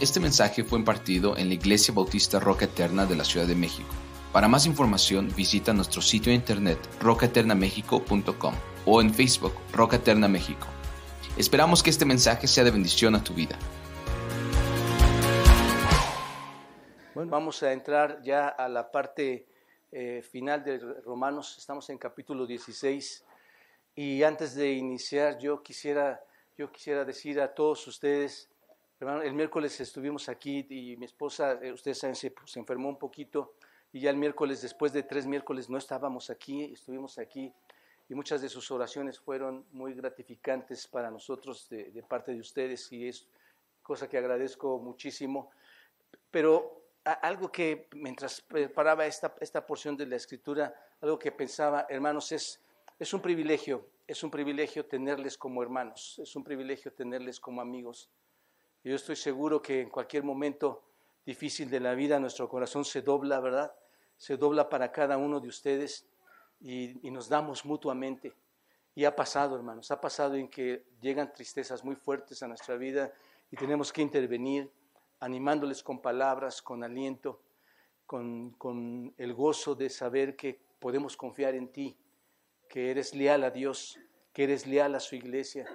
Este mensaje fue impartido en la Iglesia Bautista Roca Eterna de la Ciudad de México. Para más información visita nuestro sitio de internet rocaeternamexico.com o en Facebook Roca Eterna México. Esperamos que este mensaje sea de bendición a tu vida. Bueno, vamos a entrar ya a la parte eh, final de Romanos. Estamos en capítulo 16 y antes de iniciar yo quisiera, yo quisiera decir a todos ustedes Hermano, el miércoles estuvimos aquí y mi esposa, eh, ustedes saben, se, se, enfermó un poquito y ya el miércoles, después de tres miércoles, no estábamos aquí, estuvimos aquí y muchas de sus oraciones fueron muy gratificantes para nosotros de, de parte de ustedes y es cosa que agradezco muchísimo. Pero algo que mientras preparaba esta, esta porción de la escritura, algo que pensaba, hermanos, es, es un privilegio, es un privilegio tenerles como hermanos, es un privilegio tenerles como amigos. Yo estoy seguro que en cualquier momento difícil de la vida nuestro corazón se dobla, ¿verdad? Se dobla para cada uno de ustedes y, y, nos damos mutuamente. Y ha pasado, hermanos, ha pasado en que llegan tristezas muy fuertes a nuestra vida y tenemos que intervenir animándoles con palabras, con aliento, con, con el gozo de saber que podemos confiar en ti, que eres leal a Dios, que eres leal a su iglesia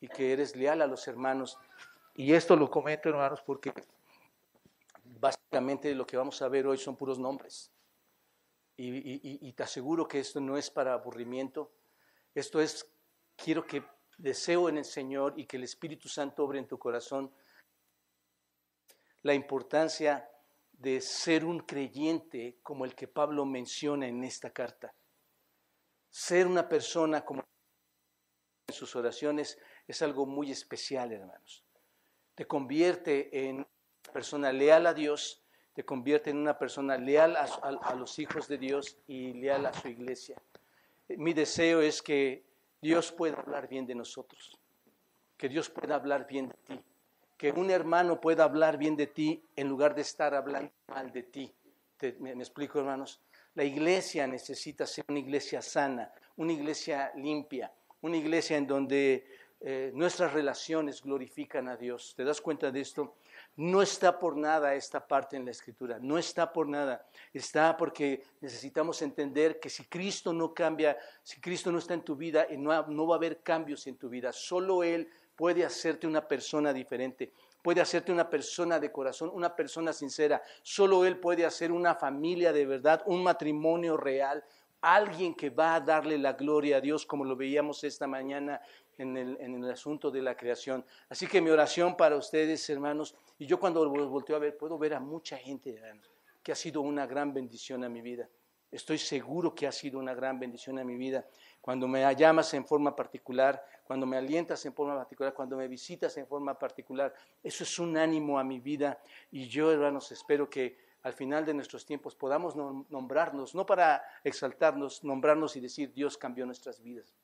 y que eres leal a los hermanos y esto lo comento, hermanos, porque básicamente lo que vamos a ver hoy son puros nombres. Y, te aseguro que esto no es para aburrimiento. Esto es, quiero que deseo en el Señor y que el Espíritu Santo obre en tu corazón la importancia de ser un creyente como el que Pablo menciona en esta carta. Ser una persona como en sus oraciones es algo muy especial, hermanos te convierte en persona leal a Dios, te convierte en una persona leal a, los hijos de Dios y leal a su iglesia. Mi deseo es que Dios pueda hablar bien de nosotros, que Dios pueda hablar bien de ti, que un hermano pueda hablar bien de ti en lugar de estar hablando mal de ti. Me explico, hermanos? La iglesia necesita ser una iglesia sana, una iglesia limpia, una iglesia en donde eh, nuestras relaciones glorifican a Dios. ¿Te das cuenta de esto? No está por nada esta parte en la escritura, no está por nada. Está porque necesitamos entender que si Cristo no cambia, si Cristo no está en tu vida, no, no va a haber cambios en tu vida. Solo Él puede hacerte una persona diferente puede hacerte una persona de corazón, una persona sincera. Solo Él puede hacer una familia de verdad, un matrimonio real, alguien que va a darle la gloria a Dios, como lo veíamos esta mañana en el, en el, asunto de la creación. Así que mi oración para ustedes, hermanos, y yo cuando los volteo a ver, puedo ver a mucha gente hermanos, que ha sido una gran bendición a mi vida. Estoy seguro que ha sido una gran bendición a mi vida. Cuando me llamas en forma particular, cuando me alientas en forma particular, cuando me visitas en forma particular, eso es un ánimo a mi vida. Y yo, hermanos, espero que al final de nuestros tiempos podamos nombrarnos, no para exaltarnos, nombrarnos y decir Dios cambió nuestras vidas.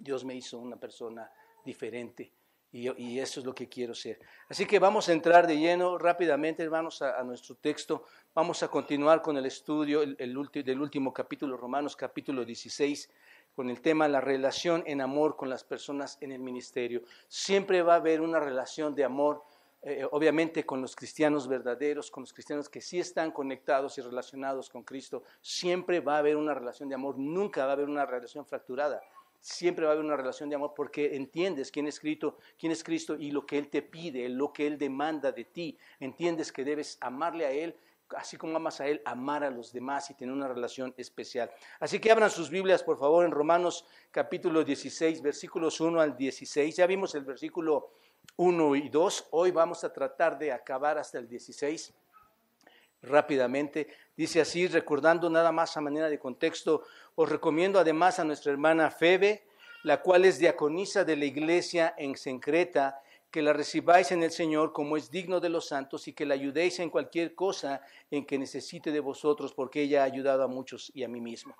Dios me hizo una persona diferente y, eso es lo que quiero ser. Así que vamos a entrar de lleno rápidamente, hermanos, a, nuestro texto. Vamos a continuar con el estudio el, el del último capítulo, Romanos capítulo 16, con el tema la relación en amor con las personas en el ministerio. Siempre va a haber una relación de amor. Eh, obviamente con los cristianos verdaderos, con los cristianos que sí están conectados y relacionados con Cristo, siempre va a haber una relación de amor, nunca va a haber una relación fracturada siempre va a haber una relación de amor porque entiendes quién es Cristo, quién es Cristo y lo que Él te pide, lo que Él demanda de ti. Entiendes que debes amarle a Él, así como amas a Él, amar a los demás y tener una relación especial. Así que abran sus Biblias, por favor, en Romanos capítulo 16, versículos 1 al 16. Ya vimos el versículo 1 y 2. Hoy vamos a tratar de acabar hasta el 16 rápidamente. Dice así, recordando nada más a manera de contexto, os recomiendo además a nuestra hermana Febe, la cual es diaconisa de la iglesia en Sencreta, que la recibáis en el Señor como es digno de los santos y que la ayudéis en cualquier cosa en que necesite de vosotros, porque ella ha ayudado a muchos y a mí mismo.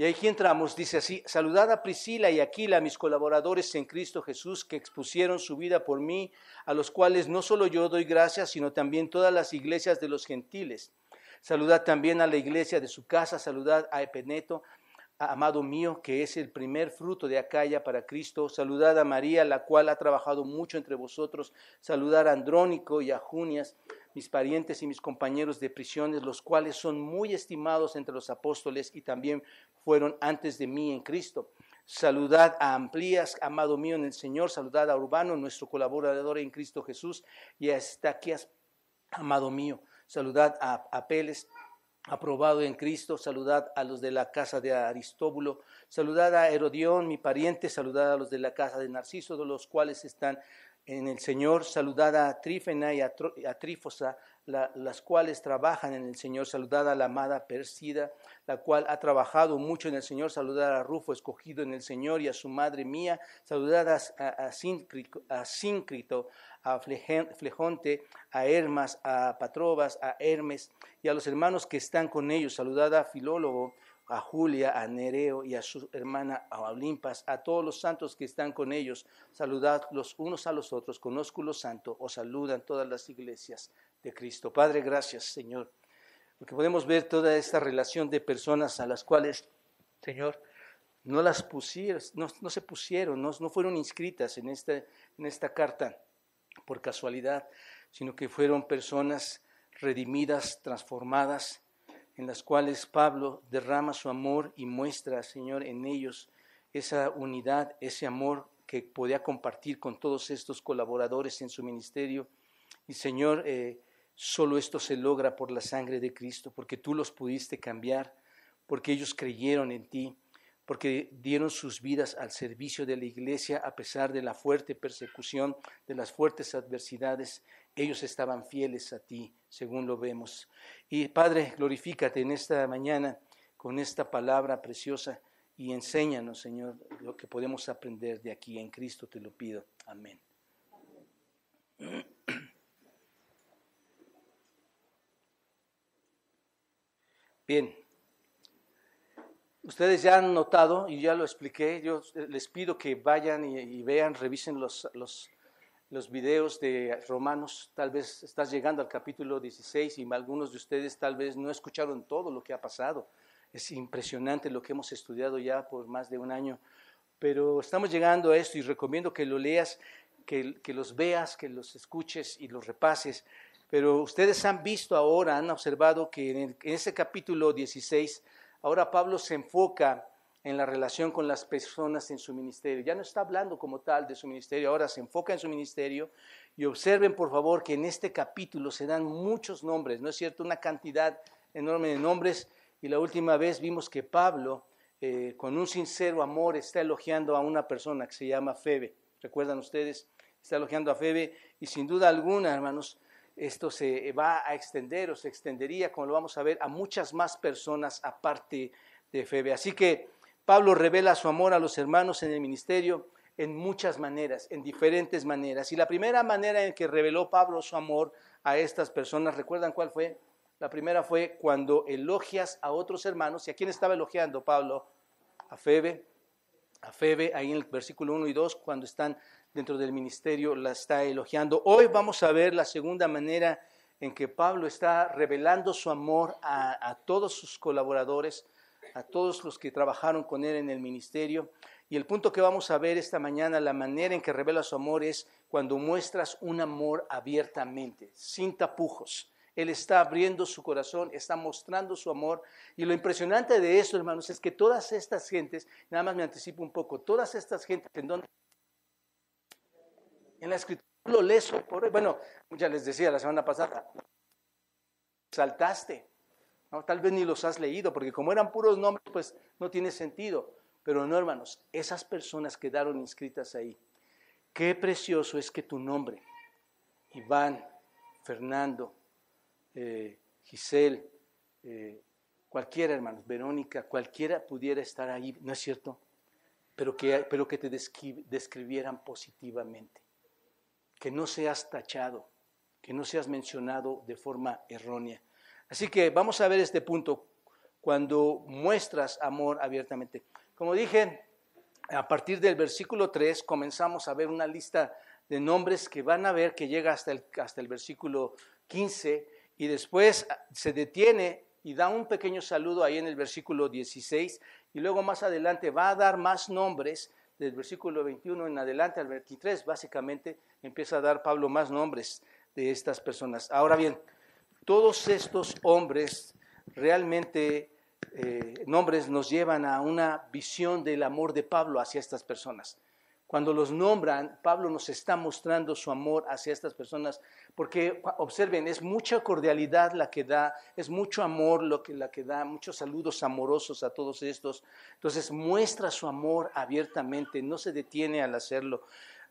Y aquí entramos, dice así, saludad a Priscila y Aquila, mis colaboradores en Cristo Jesús, que expusieron su vida por mí, a los cuales no solo yo doy gracias, sino también todas las iglesias de los gentiles. Saludad también a la iglesia de su casa, saludad a Epeneto, amado mío, que es el primer fruto de Acaya para Cristo. Saludad a María, la cual ha trabajado mucho entre vosotros. Saludad a Andrónico y a Junias, mis parientes y mis compañeros de prisiones, los cuales son muy estimados entre los apóstoles y también fueron antes de mí en Cristo. Saludad a Amplías, amado mío en el Señor. Saludad a Urbano, nuestro colaborador en Cristo Jesús, y a Estaquias, amado mío. Saludad a Apeles, aprobado en Cristo. Saludad a los de la casa de Aristóbulo. Saludad a Herodión, mi pariente. Saludad a los de la casa de Narciso, de los cuales están en el Señor. Saludad a Trífena y a, Trífosa, las cuales trabajan en el Señor. Saludad a la amada Persida, la cual ha trabajado mucho en el Señor. Saludad a Rufo, escogido en el Señor, y a su madre mía. Saludad a, a, Síncrito, a Flejonte, a Hermas, a Patrobas, a Hermes, y a los hermanos que están con ellos. Saludad a Filólogo, a Julia, a Nereo y a su hermana a Olimpas, a todos los santos que están con ellos. Saludad los unos a los otros. Conozco los santos, os saludan todas las iglesias de Cristo. Padre, gracias, Señor, porque podemos ver toda esta relación de personas a las cuales, Señor, no las pusieron, no, se pusieron, no, no, fueron inscritas en esta, en esta carta por casualidad, sino que fueron personas redimidas, transformadas, en las cuales Pablo derrama su amor y muestra, Señor, en ellos esa unidad, ese amor que podía compartir con todos estos colaboradores en su ministerio. Y Señor, eh, solo esto se logra por la sangre de Cristo, porque tú los pudiste cambiar, porque ellos creyeron en ti, porque dieron sus vidas al servicio de la iglesia a pesar de la fuerte persecución, de las fuertes adversidades ellos estaban fieles a ti, según lo vemos. Y Padre, glorifícate en esta mañana con esta palabra preciosa y enséñanos, Señor, lo que podemos aprender de aquí. En Cristo te lo pido. Amén. Bien, ustedes ya han notado, y ya lo expliqué, yo les pido que vayan y, vean, revisen los, los videos de Romanos, tal vez estás llegando al capítulo 16 y algunos de ustedes tal vez no escucharon todo lo que ha pasado. Es impresionante lo que hemos estudiado ya por más de un año, pero estamos llegando a esto y recomiendo que lo leas, que, que los veas, que los escuches y los repases. Pero ustedes han visto ahora, han observado que en, en ese capítulo 16, ahora Pablo se enfoca en la relación con las personas en su ministerio. Ya no está hablando como tal de su ministerio, ahora se enfoca en su ministerio y observen por favor que en este capítulo se dan muchos nombres, ¿no es cierto? Una cantidad enorme de nombres y la última vez vimos que Pablo eh, con un sincero amor está elogiando a una persona que se llama Febe. ¿Recuerdan ustedes? Está elogiando a Febe y sin duda alguna, hermanos, esto se va a extender o se extendería, como lo vamos a ver, a muchas más personas aparte de Febe. Así que Pablo revela su amor a los hermanos en el ministerio en muchas maneras, en diferentes maneras. Y la primera manera en que reveló Pablo su amor a estas personas, ¿recuerdan cuál fue? La primera fue cuando elogias a otros hermanos. ¿Y a quién estaba elogiando Pablo? A Febe. A Febe, ahí en el versículo 1 y 2, cuando están dentro del ministerio, la está elogiando. Hoy vamos a ver la segunda manera en que Pablo está revelando su amor a, todos sus colaboradores a todos los que trabajaron con él en el ministerio. Y el punto que vamos a ver esta mañana, la manera en que revela su amor es cuando muestras un amor abiertamente, sin tapujos. Él está abriendo su corazón, está mostrando su amor. Y lo impresionante de eso, hermanos, es que todas estas gentes, nada más me anticipo un poco, todas estas gentes en donde en la escritura lo lees por bueno, ya les decía la semana pasada, saltaste, Tal vez ni los has leído, porque como eran puros nombres, pues no tiene sentido. Pero no, hermanos, esas personas quedaron inscritas ahí. Qué precioso es que tu nombre, Iván, Fernando, eh, Giselle, eh, cualquiera, hermanos, Verónica, cualquiera pudiera estar ahí, ¿no es cierto? Pero que, pero que te describieran positivamente. Que no seas tachado, que no seas mencionado de forma errónea. Así que vamos a ver este punto cuando muestras amor abiertamente. Como dije, a partir del versículo 3 comenzamos a ver una lista de nombres que van a ver que llega hasta el, hasta el versículo 15 y después se detiene y da un pequeño saludo ahí en el versículo 16 y luego más adelante va a dar más nombres, del versículo 21 en adelante al 23, básicamente empieza a dar Pablo más nombres de estas personas. Ahora bien, todos estos hombres realmente eh, nombres nos llevan a una visión del amor de Pablo hacia estas personas. Cuando los nombran, Pablo nos está mostrando su amor hacia estas personas, porque observen, es mucha cordialidad la que da, es mucho amor lo que la que da, muchos saludos amorosos a todos estos. Entonces muestra su amor abiertamente, no se detiene al hacerlo.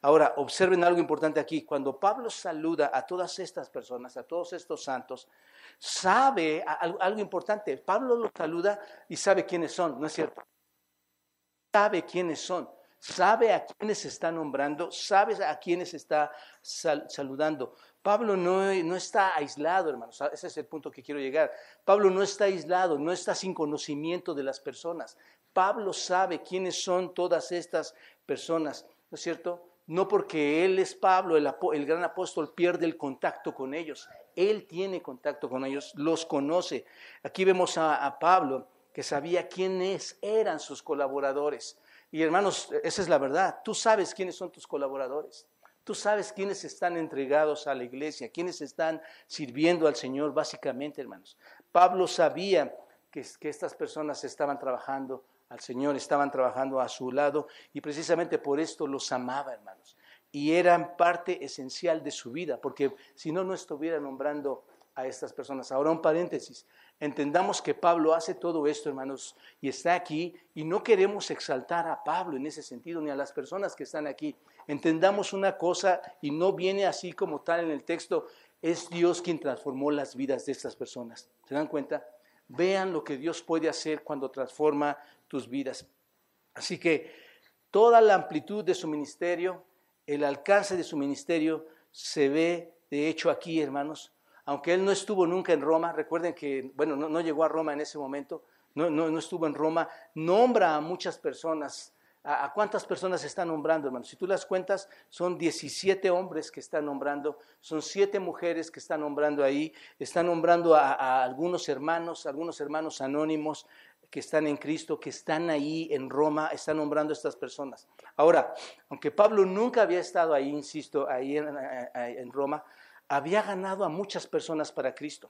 Ahora, observen algo importante aquí. Cuando Pablo saluda a todas estas personas, a todos estos santos, sabe algo importante. Pablo los saluda y sabe quiénes son, ¿no es cierto? Sabe quiénes son sabe a quiénes está nombrando, sabe a quiénes está saludando. Pablo no, no, está aislado, hermanos, ese es el punto que quiero llegar. Pablo no está aislado, no está sin conocimiento de las personas. Pablo sabe quiénes son todas estas personas, ¿no es cierto? No porque él es Pablo, el, gran apóstol, pierde el contacto con ellos. Él tiene contacto con ellos, los conoce. Aquí vemos a Pablo que sabía quiénes eran sus colaboradores. Y hermanos, esa es la verdad. Tú sabes quiénes son tus colaboradores. Tú sabes quiénes están entregados a la iglesia, quiénes están sirviendo al Señor, básicamente, hermanos. Pablo sabía que, estas personas estaban trabajando al Señor, estaban trabajando a su lado y precisamente por esto los amaba, hermanos. Y eran parte esencial de su vida, porque si no, no estuviera nombrando a estas personas. Ahora un paréntesis. Entendamos que Pablo hace todo esto, hermanos, y está aquí, y no queremos exaltar a Pablo en ese sentido, ni a las personas que están aquí. Entendamos una cosa, y no viene así como tal en el texto, es Dios quien transformó las vidas de estas personas. ¿Se dan cuenta? Vean lo que Dios puede hacer cuando transforma tus vidas. Así que toda la amplitud de su ministerio, el alcance de su ministerio, se ve, de hecho, aquí, hermanos, aunque él no estuvo nunca en Roma, recuerden que, bueno, no, llegó a Roma en ese momento, no, no, estuvo en Roma, nombra a muchas personas. ¿A, cuántas personas está nombrando, hermanos? Si tú las cuentas, son 17 hombres que están nombrando, son 7 mujeres que están nombrando ahí, están nombrando a, algunos hermanos, algunos hermanos anónimos que están en Cristo, que están ahí en Roma, están nombrando a estas personas. Ahora, aunque Pablo nunca había estado ahí, insisto, ahí en Roma, había ganado a muchas personas para Cristo.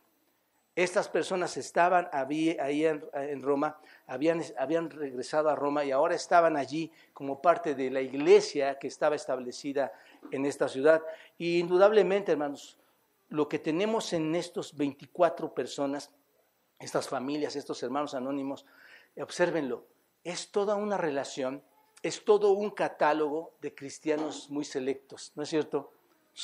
Estas personas estaban ahí en, Roma, habían, regresado a Roma y ahora estaban allí como parte de la iglesia que estaba establecida en esta ciudad. Y indudablemente, hermanos, lo que tenemos en estos 24 personas, estas familias, estos hermanos anónimos, obsérvenlo, es toda una relación, es todo un catálogo de cristianos muy selectos, ¿no es cierto?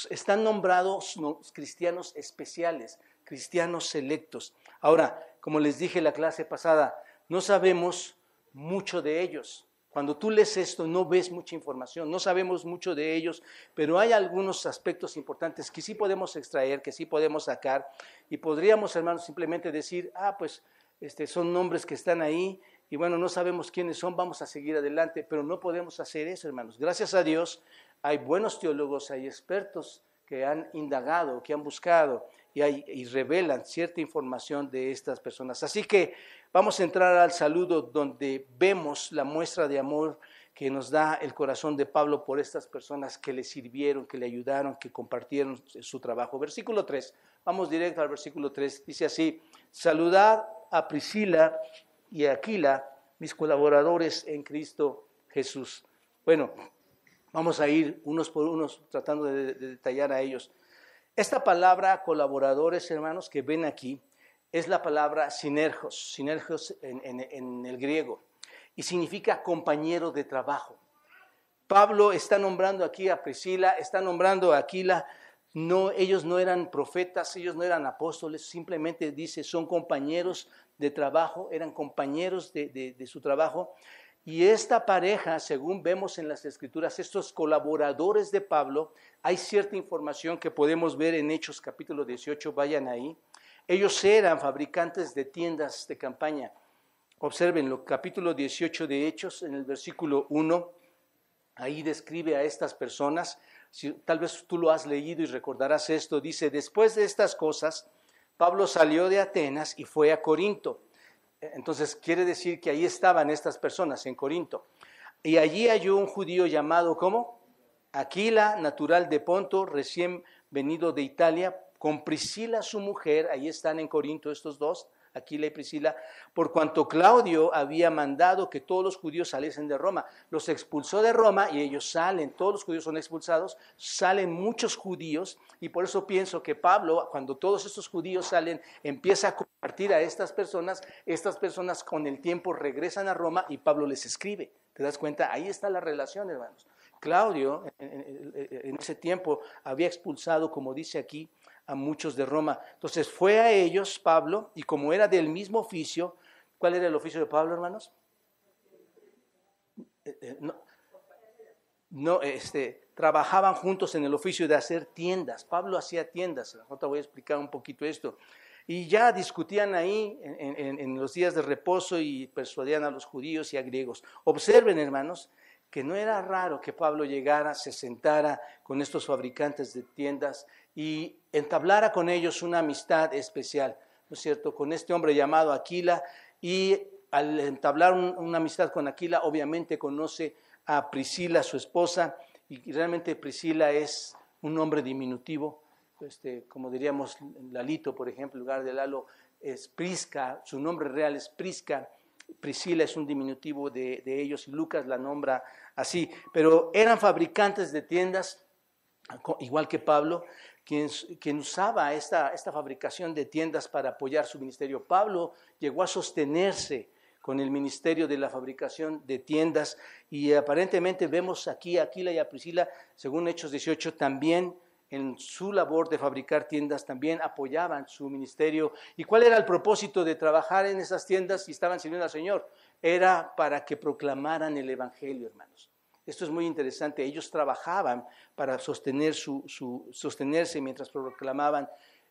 Están nombrados cristianos especiales, cristianos selectos. Ahora, como les dije la clase pasada, no sabemos mucho de ellos. Cuando tú lees esto no ves mucha información, no sabemos mucho de ellos, pero hay algunos aspectos importantes que sí podemos extraer, que sí podemos sacar y podríamos, hermanos, simplemente decir, ah, pues este, son nombres que están ahí y bueno, no sabemos quiénes son, vamos a seguir adelante, pero no podemos hacer eso, hermanos. Gracias a Dios hay buenos teólogos, hay expertos que han indagado, que han buscado y, revelan cierta información de estas personas. Así que vamos a entrar al saludo donde vemos la muestra de amor que nos da el corazón de Pablo por estas personas que le sirvieron, que le ayudaron, que compartieron su trabajo. Versículo 3, vamos directo al versículo 3, dice así, saludad a Priscila y a Aquila, mis colaboradores en Cristo Jesús. Bueno, Vamos a ir unos por unos tratando de, detallar a ellos. Esta palabra colaboradores, hermanos, que ven aquí, es la palabra sinergos, sinergos en, el griego, y significa compañero de trabajo. Pablo está nombrando aquí a Priscila, está nombrando a Aquila, no, ellos no eran profetas, ellos no eran apóstoles, simplemente dice, son compañeros de trabajo, eran compañeros de, de su trabajo, y esta pareja, según vemos en las escrituras, estos colaboradores de Pablo, hay cierta información que podemos ver en Hechos capítulo 18, vayan ahí. Ellos eran fabricantes de tiendas de campaña. Observen capítulo 18 de Hechos, en el versículo 1, ahí describe a estas personas. Si, tal vez tú lo has leído y recordarás esto. Dice, después de estas cosas, Pablo salió de Atenas y fue a Corinto Entonces quiere decir que ahí estaban estas personas en Corinto. Y allí halló un judío llamado, ¿cómo? Aquila, natural de Ponto, recién venido de Italia, con Priscila su mujer, ahí están en Corinto estos dos, Aquila y Priscila, por cuanto Claudio había mandado que todos los judíos saliesen de Roma. Los expulsó de Roma y ellos salen, todos los judíos son expulsados, salen muchos judíos y por eso pienso que Pablo, cuando todos estos judíos salen, empieza a compartir a estas personas, estas personas con el tiempo regresan a Roma y Pablo les escribe. ¿Te das cuenta? Ahí está la relación, hermanos. Claudio en, ese tiempo había expulsado, como dice aquí, a muchos de Roma. Entonces fue a ellos Pablo y como era del mismo oficio, ¿cuál era el oficio de Pablo, hermanos? Eh, eh, no, este, trabajaban juntos en el oficio de hacer tiendas. Pablo hacía tiendas. Ahora voy a explicar un poquito esto. Y ya discutían ahí en, en, los días de reposo y persuadían a los judíos y a griegos. Observen, hermanos, que no era raro que Pablo llegara, se sentara con estos fabricantes de tiendas y entablara con ellos una amistad especial, ¿no es cierto? Con este hombre llamado Aquila y al entablar una amistad con Aquila, obviamente conoce a Priscila, su esposa, y realmente Priscila es un nombre diminutivo, este, como diríamos Lalito, por ejemplo, en lugar de Lalo es Prisca, su nombre real es Prisca, Priscila es un diminutivo de, de ellos y Lucas la nombra así, pero eran fabricantes de tiendas, igual que Pablo, quien, usaba esta, esta fabricación de tiendas para apoyar su ministerio. Pablo llegó a sostenerse con el ministerio de la fabricación de tiendas y aparentemente vemos aquí a Aquila y a Priscila, según Hechos 18, también en su labor de fabricar tiendas también apoyaban su ministerio. ¿Y cuál era el propósito de trabajar en esas tiendas si estaban sirviendo al Señor? Era para que proclamaran el Evangelio, hermanos. Esto es muy interesante. Ellos trabajaban para sostenerse mientras proclamaban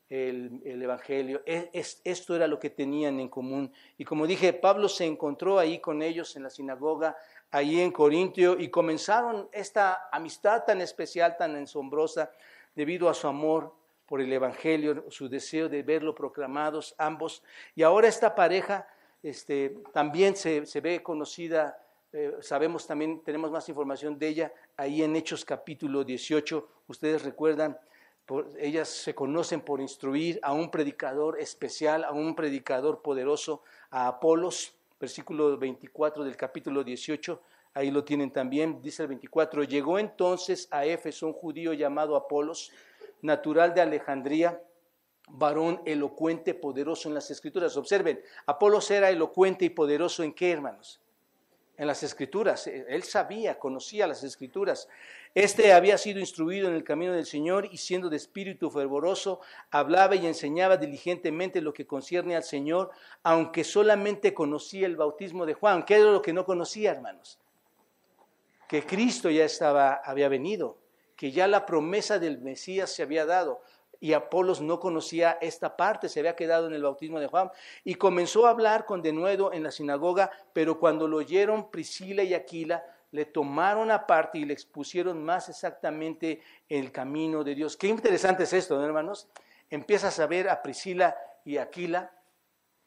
el, Evangelio. E, esto era lo que tenían en común. Y como dije, Pablo se encontró ahí con ellos en la sinagoga, ahí en Corintio, y comenzaron esta amistad tan especial, tan asombrosa, debido a su amor por el Evangelio, su deseo de verlo proclamados ambos. Y ahora esta pareja este, también se ve conocida eh, sabemos también, tenemos más información de ella ahí en Hechos capítulo 18. Ustedes recuerdan, ellas se conocen por instruir a un predicador especial, a un predicador poderoso, a Apolos, versículo 24 del capítulo 18. Ahí lo tienen también, dice el 24. Llegó entonces a Éfeso un judío llamado Apolos, natural de Alejandría, varón elocuente, poderoso en las escrituras. Observen, Apolos era elocuente y poderoso en qué, hermanos? En las escrituras. Eh, él sabía, conocía las escrituras. Este había sido instruido en el camino del Señor y siendo de espíritu fervoroso, hablaba y enseñaba diligentemente lo que concierne al Señor, aunque solamente conocía el bautismo de Juan. ¿Qué era lo que no conocía, hermanos? Que Cristo ya estaba, había venido, que ya la promesa del Mesías se había dado y Apolos no conocía esta parte, se había quedado en el bautismo de Juan y comenzó a hablar con denuedo en la sinagoga, pero cuando lo oyeron Priscila y Aquila, le tomaron aparte y le expusieron más exactamente el camino de Dios. Qué interesante es esto, ¿no, hermanos? Empiezas a ver a Priscila y Aquila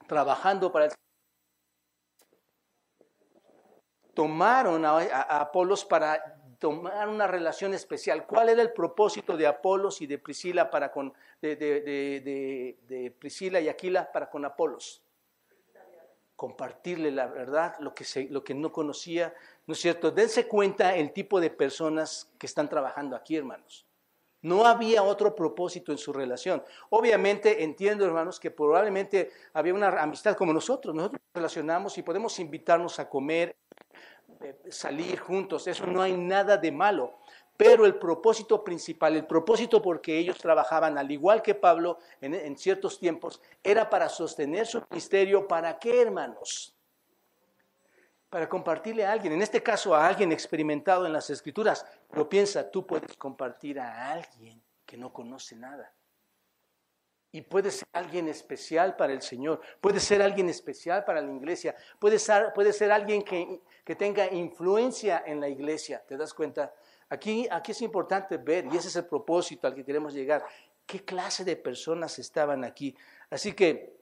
trabajando para el tomaron a, Apolos para tomar una relación especial. ¿Cuál era el propósito de Apolos y de Priscila para con de, de, Priscila y Aquila para con Apolos? Compartirle la verdad, lo que, se, lo que no conocía, ¿no es cierto? Dense cuenta el tipo de personas que están trabajando aquí, hermanos. No había otro propósito en su relación. Obviamente entiendo, hermanos, que probablemente había una amistad como nosotros. Nosotros nos relacionamos y podemos invitarnos a comer, salir juntos, eso no hay nada de malo. Pero el propósito principal, el propósito porque ellos trabajaban, al igual que Pablo en, ciertos tiempos, era para sostener su ministerio. ¿Para qué, hermanos? Para compartirle a alguien, en este caso a alguien experimentado en las escrituras. Pero piensa, tú puedes compartir a alguien que no conoce nada. Y puede ser alguien especial para el Señor, puede ser alguien especial para la iglesia, puede ser, alguien que, que tenga influencia en la iglesia. ¿Te das cuenta? Aquí, aquí es importante ver, y ese es el propósito al que queremos llegar, qué clase de personas estaban aquí. Así que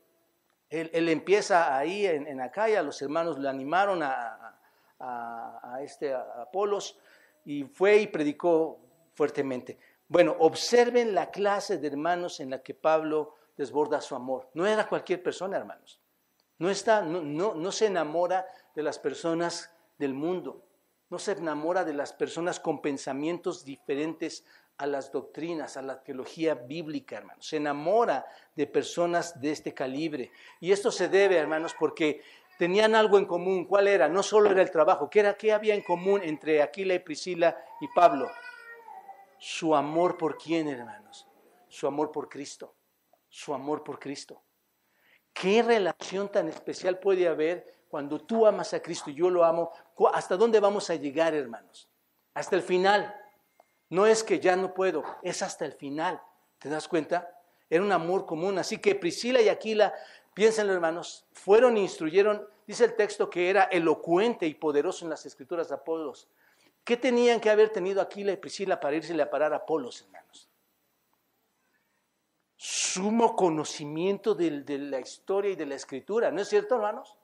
Él, empieza ahí en, en Acaya, los hermanos le animaron a, a, este Apolos y fue y predicó fuertemente. Bueno, observen la clase de hermanos en la que Pablo desborda su amor. No era cualquier persona, hermanos. No, está, no, no se enamora de las personas del mundo. No se enamora de las personas con pensamientos diferentes a las doctrinas, a la teología bíblica, hermanos. Se enamora de personas de este calibre. Y esto se debe, hermanos, porque tenían algo en común. ¿Cuál era? No solo era el trabajo. ¿Qué, era, qué había en común entre Aquila y Priscila y Pablo? Su amor por quién, hermanos? Su amor por Cristo. Su amor por Cristo. ¿Qué relación tan especial puede haber cuando tú amas a Cristo y yo lo amo? ¿Hasta dónde vamos a llegar, hermanos? Hasta el final. No es que ya no puedo, es hasta el final. ¿Te das cuenta? Era un amor común. Así que Priscila y Aquila Piénsenlo, hermanos, fueron e instruyeron, dice el texto que era elocuente y poderoso en las escrituras de Apolos. ¿Qué tenían que haber tenido Aquila y Priscila para irse a parar a Apolos, hermanos? Sumo conocimiento de, de la historia y de la escritura, ¿no es cierto, hermanos?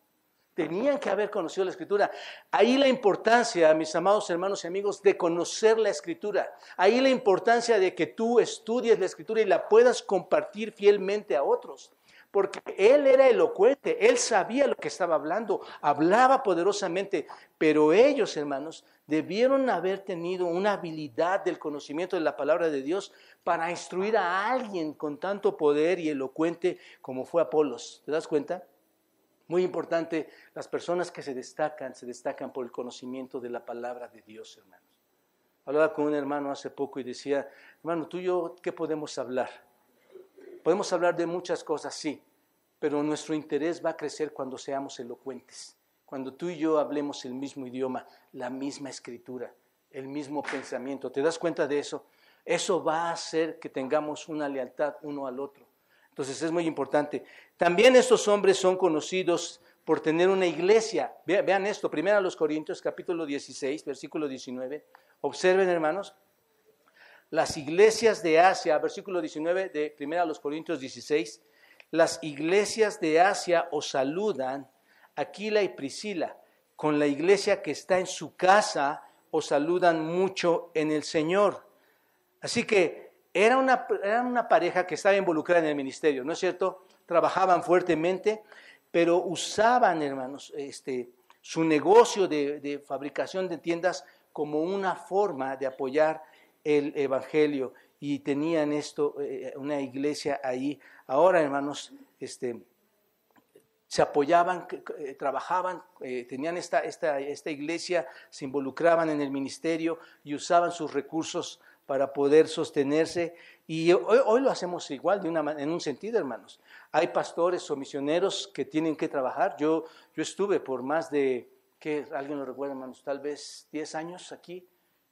Tenían que haber conocido la escritura. Ahí la importancia, mis amados hermanos y amigos, de conocer la escritura. Ahí la importancia de que tú estudies la escritura y la puedas compartir fielmente a otros porque él era elocuente, él sabía lo que estaba hablando, hablaba poderosamente, pero ellos, hermanos, debieron haber tenido una habilidad del conocimiento de la palabra de Dios para instruir a alguien con tanto poder y elocuente como fue Apolos. ¿Te das cuenta? Muy importante, las personas que se destacan, se destacan por el conocimiento de la palabra de Dios, hermanos. Hablaba con un hermano hace poco y decía, hermano, tú y yo, ¿qué podemos hablar? Podemos hablar de muchas cosas, sí, pero nuestro interés va a crecer cuando seamos elocuentes, cuando tú y yo hablemos el mismo idioma, la misma escritura, el mismo pensamiento. ¿Te das cuenta de eso? Eso va a hacer que tengamos una lealtad uno al otro. Entonces es muy importante. También estos hombres son conocidos por tener una iglesia. Vean esto, primero a los Corintios capítulo 16, versículo 19. Observen, hermanos, las iglesias de Asia, versículo 19 de 1 los Corintios 16, las iglesias de Asia os saludan, Aquila y Priscila, con la iglesia que está en su casa os saludan mucho en el Señor. Así que era una, era una pareja que estaba involucrada en el ministerio, ¿no es cierto? Trabajaban fuertemente, pero usaban, hermanos, este, su negocio de, de fabricación de tiendas como una forma de apoyar el Evangelio y tenían esto, eh, una iglesia ahí. Ahora, hermanos, este, se apoyaban, eh, trabajaban, eh, tenían esta, esta, esta iglesia, se involucraban en el ministerio y usaban sus recursos para poder sostenerse. Y hoy, lo hacemos igual, de una, en un sentido, hermanos. Hay pastores o misioneros que tienen que trabajar. Yo, yo estuve por más de, que alguien lo recuerda, hermanos, tal vez 10 años aquí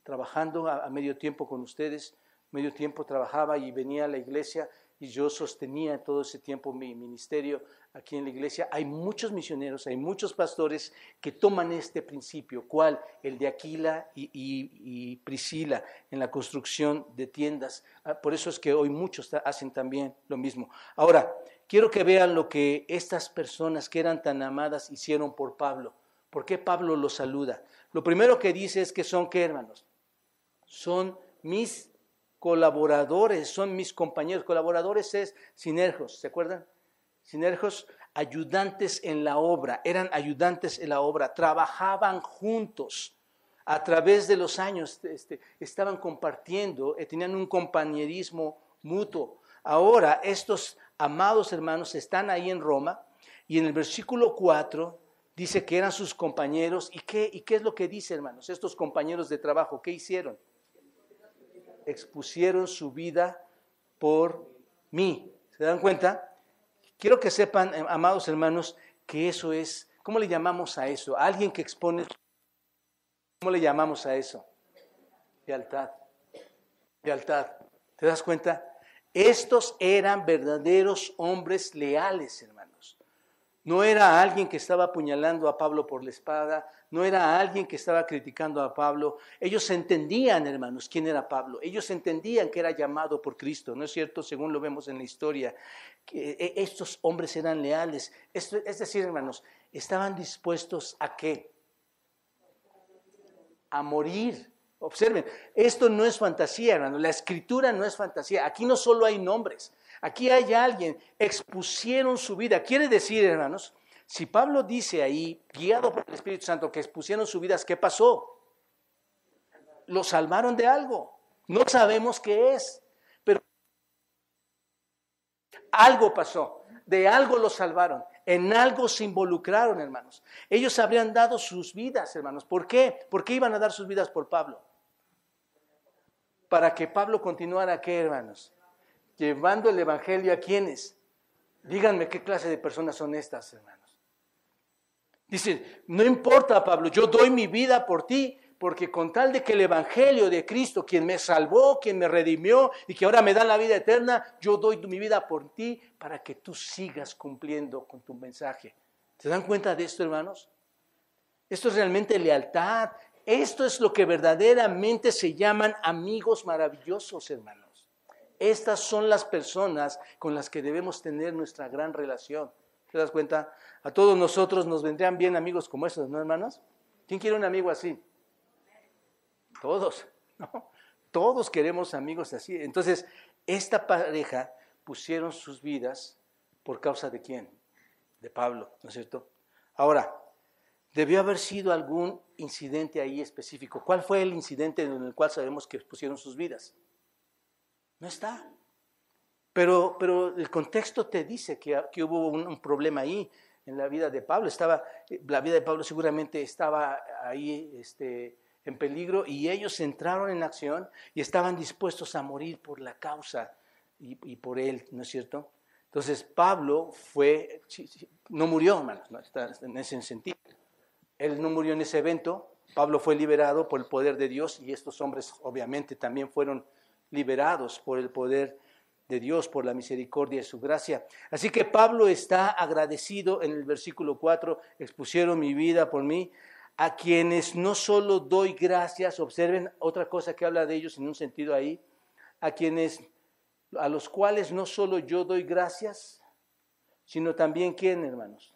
trabajando a, medio tiempo con ustedes, medio tiempo trabajaba y venía a la iglesia y yo sostenía todo ese tiempo mi ministerio aquí en la iglesia. Hay muchos misioneros, hay muchos pastores que toman este principio, ¿cuál? El de Aquila y, Priscila en la construcción de tiendas. Ah, por eso es que hoy muchos hacen también lo mismo. Ahora, quiero que vean lo que estas personas que eran tan amadas hicieron por Pablo. ¿Por qué Pablo los saluda? Lo primero que dice es que son, ¿qué hermanos? Son mis colaboradores, son mis compañeros. Colaboradores es sinergos, ¿se acuerdan? Sinergos, ayudantes en la obra, eran ayudantes en la obra, trabajaban juntos a través de los años, este, estaban compartiendo, eh, tenían un compañerismo mutuo. Ahora estos amados hermanos están ahí en Roma y en el versículo 4 dice que eran sus compañeros. ¿Y qué, ¿Y qué es lo que dice, hermanos? Estos compañeros de trabajo, ¿qué hicieron? Expusieron su vida por mí. ¿Se dan cuenta? Quiero que sepan, eh, amados hermanos, que eso es, ¿cómo le llamamos a eso? alguien que expone, ¿cómo le llamamos a eso? Lealtad. Lealtad. ¿Te das cuenta? Estos eran verdaderos hombres leales, hermanos. No era alguien que estaba apuñalando a Pablo por la espada, no era alguien que estaba criticando a Pablo. Ellos entendían, hermanos, quién era Pablo. Ellos entendían que era llamado por Cristo, ¿no es cierto? Según lo vemos en la historia, que e, estos hombres eran leales. Es decir, hermanos, estaban dispuestos a qué? A morir. Observen, esto no es fantasía, hermanos. La escritura no es fantasía. Aquí no solo hay nombres. Aquí hay alguien, expusieron su vida. Quiere decir, hermanos, si Pablo dice ahí, guiado por el Espíritu Santo, que expusieron su vida, ¿qué pasó? Lo salvaron de algo. No sabemos qué es, pero algo pasó. De algo lo salvaron. En algo se involucraron, hermanos. Ellos habrían dado sus vidas, hermanos. ¿Por qué? ¿Por qué iban a dar sus vidas por Pablo? Para que Pablo continuara, ¿qué, hermanos? Llevando el Evangelio a quienes. Díganme qué clase de personas son estas, hermanos. Dice, no importa, Pablo, yo doy mi vida por ti, porque con tal de que el Evangelio de Cristo, quien me salvó, quien me redimió y que ahora me da la vida eterna, yo doy mi vida por ti para que tú sigas cumpliendo con tu mensaje. ¿Se dan cuenta de esto, hermanos? Esto es realmente lealtad. Esto es lo que verdaderamente se llaman amigos maravillosos, hermanos. Estas son las personas con las que debemos tener nuestra gran relación. ¿Te das cuenta? A todos nosotros nos vendrían bien amigos como esos, ¿no, hermanos? ¿Quién quiere un amigo así? Todos, ¿no? Todos queremos amigos así. Entonces, esta pareja pusieron sus vidas por causa de quién? De Pablo, ¿no es cierto? Ahora, debió haber sido algún incidente ahí específico. ¿Cuál fue el incidente en el cual sabemos que pusieron sus vidas? No está. Pero, pero el contexto te dice que, que hubo un, problema ahí en la vida de Pablo. Estaba, la vida de Pablo seguramente estaba ahí este, en peligro y ellos entraron en acción y estaban dispuestos a morir por la causa y, y por él, ¿no es cierto? Entonces Pablo fue, no murió, hermanos, en ese sentido. Él no murió en ese evento, Pablo fue liberado por el poder de Dios y estos hombres obviamente también fueron liberados por el poder de Dios por la misericordia y su gracia. Así que Pablo está agradecido en el versículo 4, expusieron mi vida por mí, a quienes no solo doy gracias, observen otra cosa que habla de ellos en un sentido ahí, a quienes, a los cuales no solo yo doy gracias, sino también quién, hermanos?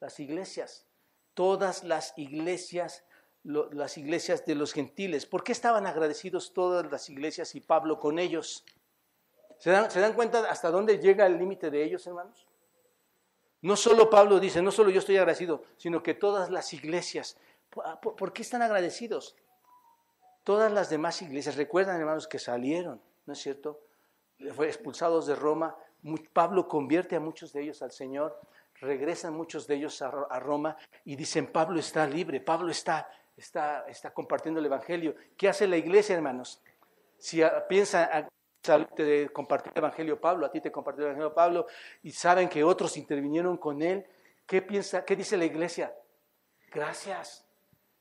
Las iglesias, todas las iglesias las iglesias de los gentiles. ¿Por qué estaban agradecidos todas las iglesias y Pablo con ellos? ¿Se dan, cuenta hasta dónde llega el límite de ellos, hermanos? No solo Pablo dice, no solo yo estoy agradecido, sino que todas las iglesias. ¿Por, qué están agradecidos? Todas las demás iglesias, recuerdan hermanos que salieron, ¿no es cierto? Fue expulsados de Roma. Pablo convierte a muchos de ellos al Señor, regresan muchos de ellos a, Roma y dicen, Pablo está libre, Pablo está está, está compartiendo el Evangelio. ¿Qué hace la iglesia, hermanos? Si piensa de compartir el Evangelio Pablo, a ti te compartió el Evangelio Pablo, y saben que otros intervinieron con él, ¿qué piensa, qué dice la iglesia? Gracias.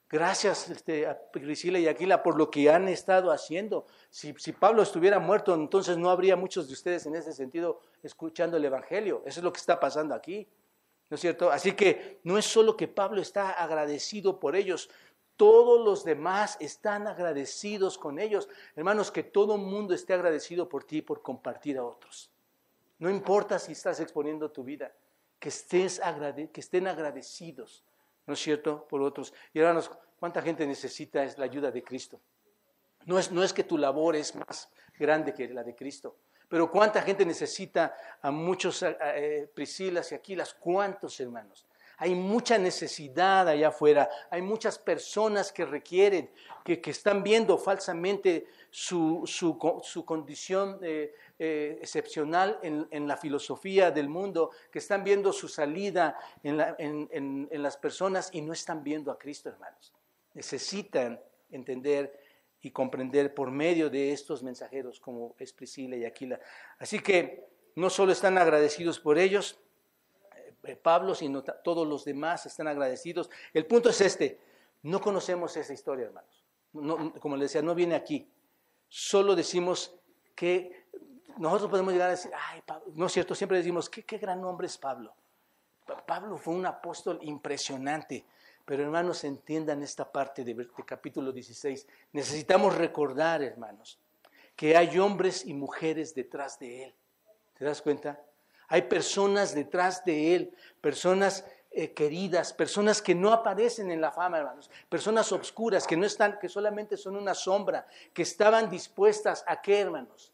Gracias este, a Priscila y Aquila por lo que han estado haciendo. Si, si, Pablo estuviera muerto, entonces no habría muchos de ustedes en ese sentido escuchando el Evangelio. Eso es lo que está pasando aquí. ¿No es cierto? Así que no es solo que Pablo está agradecido por ellos, todos los demás están agradecidos con ellos. Hermanos, que todo el mundo esté agradecido por ti por compartir a otros. No importa si estás exponiendo tu vida, que, estés que estén agradecidos, ¿no es cierto?, por otros. Y hermanos, ¿cuánta gente necesita la ayuda de Cristo? No es, no es que tu labor es más grande que la de Cristo, pero ¿cuánta gente necesita a muchos eh, Priscilas y Aquilas? ¿Cuántos hermanos? Hay mucha necesidad allá afuera, hay muchas personas que requieren, que, están viendo falsamente su, condición eh, eh, excepcional en, la filosofía del mundo, que están viendo su salida en, las personas y no están viendo a Cristo, hermanos. Necesitan entender y comprender por medio de estos mensajeros como es Priscila y Aquila. Así que no solo están agradecidos por ellos, Pablo, sino todos los demás están agradecidos. El punto es este, no conocemos esa historia, hermanos. como les decía, no viene aquí. Solo decimos que nosotros podemos llegar a decir, ay, Pablo, no es cierto, siempre decimos, qué, qué gran hombre es Pablo. Pablo fue un apóstol impresionante. Pero hermanos, entiendan esta parte de, de capítulo 16. Necesitamos recordar, hermanos, que hay hombres y mujeres detrás de él. ¿Te das cuenta? Hay personas detrás de él, personas eh, queridas, personas que no aparecen en la fama, hermanos, personas obscuras que no están, que solamente son una sombra, que estaban dispuestas a qué, hermanos,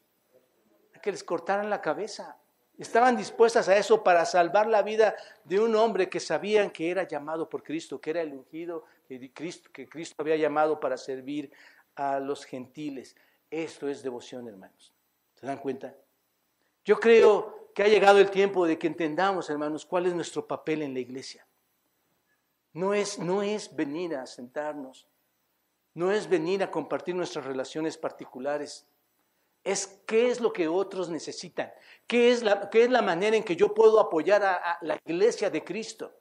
a que les cortaran la cabeza. Estaban dispuestas a eso para salvar la vida de un hombre que sabían que era llamado por Cristo, que era el ungido, que Cristo, que Cristo había llamado para servir a los gentiles. Esto es devoción, hermanos. ¿Se dan cuenta? Yo creo que ha llegado el tiempo de que entendamos, hermanos, cuál es nuestro papel en la iglesia. No es, no es venir a sentarnos, no es venir a compartir nuestras relaciones particulares, es qué es lo que otros necesitan, qué es la, qué es la manera en que yo puedo apoyar a, a la iglesia de Cristo,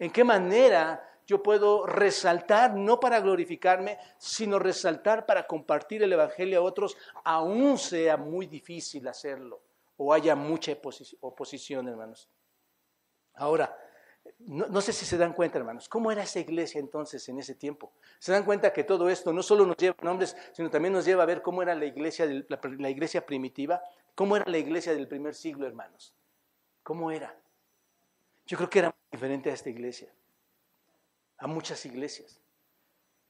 en qué manera yo puedo resaltar, no para glorificarme, sino resaltar para compartir el Evangelio a otros, aún sea muy difícil hacerlo o haya mucha oposición, hermanos. Ahora, no, sé si se dan cuenta, hermanos, ¿cómo era esa iglesia entonces en ese tiempo? Se dan cuenta que todo esto no solo nos lleva a nombres, sino también nos lleva a ver cómo era la iglesia, la, iglesia primitiva, cómo era la iglesia del primer siglo, hermanos. ¿Cómo era? Yo creo que era muy diferente a esta iglesia, a muchas iglesias.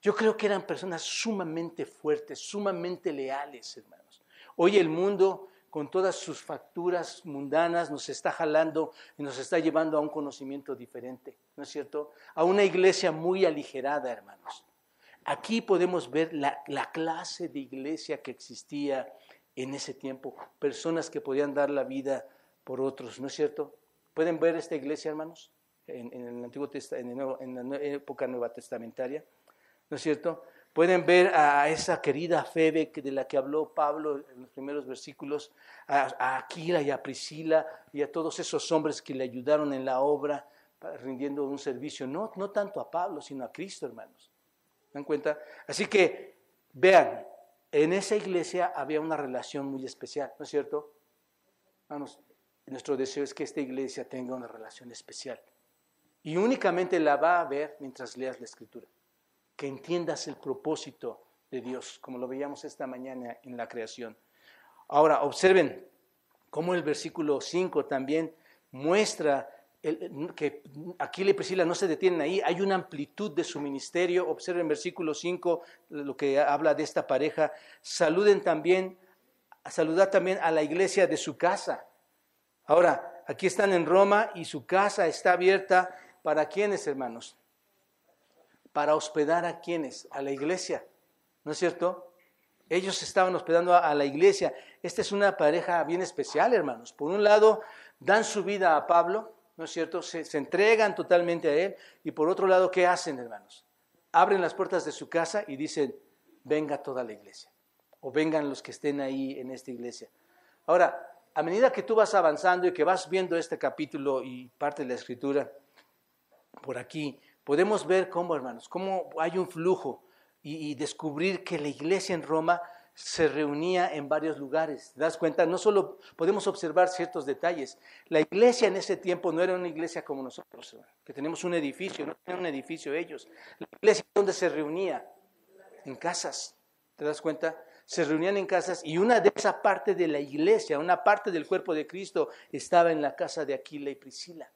Yo creo que eran personas sumamente fuertes, sumamente leales, hermanos. Hoy el mundo con todas sus facturas mundanas, nos está jalando y nos está llevando a un conocimiento diferente, ¿no es cierto? A una iglesia muy aligerada, hermanos. Aquí podemos ver la, clase de iglesia que existía en ese tiempo, personas que podían dar la vida por otros, ¿no es cierto? ¿Pueden ver esta iglesia, hermanos? En, el Antiguo en la época nueva testamentaria, ¿no es cierto? Pueden ver a esa querida Febe de la que habló Pablo en los primeros versículos, a, Aquila y a Priscila y a todos esos hombres que le ayudaron en la obra, rindiendo un servicio, no, no tanto a Pablo, sino a Cristo, hermanos. ¿Dan cuenta? Así que vean, en esa iglesia había una relación muy especial, ¿no es cierto? Vamos, nuestro deseo es que esta iglesia tenga una relación especial. Y únicamente la va a ver mientras leas la escritura que entiendas el propósito de Dios, como lo veíamos esta mañana en la creación. Ahora, observen cómo el versículo 5 también muestra que aquí y Priscila no se detienen ahí, hay una amplitud de su ministerio. Observen versículo 5 lo que habla de esta pareja. Saluden también, saludad también a la iglesia de su casa. Ahora, aquí están en Roma y su casa está abierta para quienes, hermanos? Para hospedar a quienes, a la iglesia, ¿no es cierto? Ellos estaban hospedando a, la iglesia. Esta es una pareja bien especial, hermanos. Por un lado, dan su vida a Pablo, ¿no es cierto? Se, se entregan totalmente a él. Y por otro lado, ¿qué hacen, hermanos? Abren las puertas de su casa y dicen, venga toda la iglesia. O vengan los que estén ahí en esta iglesia. Ahora, a medida que tú vas avanzando y que vas viendo este capítulo y parte de la escritura, por aquí, podemos ver cómo, hermanos, cómo hay un flujo y, descubrir que la iglesia en Roma se reunía en varios lugares. ¿Te das cuenta? No solo podemos observar ciertos detalles. La iglesia en ese tiempo no era una iglesia como nosotros, que tenemos un edificio, no tenían un edificio ellos. La iglesia donde se reunía, en casas. ¿Te das cuenta? Se reunían en casas y una de esa parte de la iglesia, una parte del cuerpo de Cristo, estaba en la casa de Aquila y Priscila,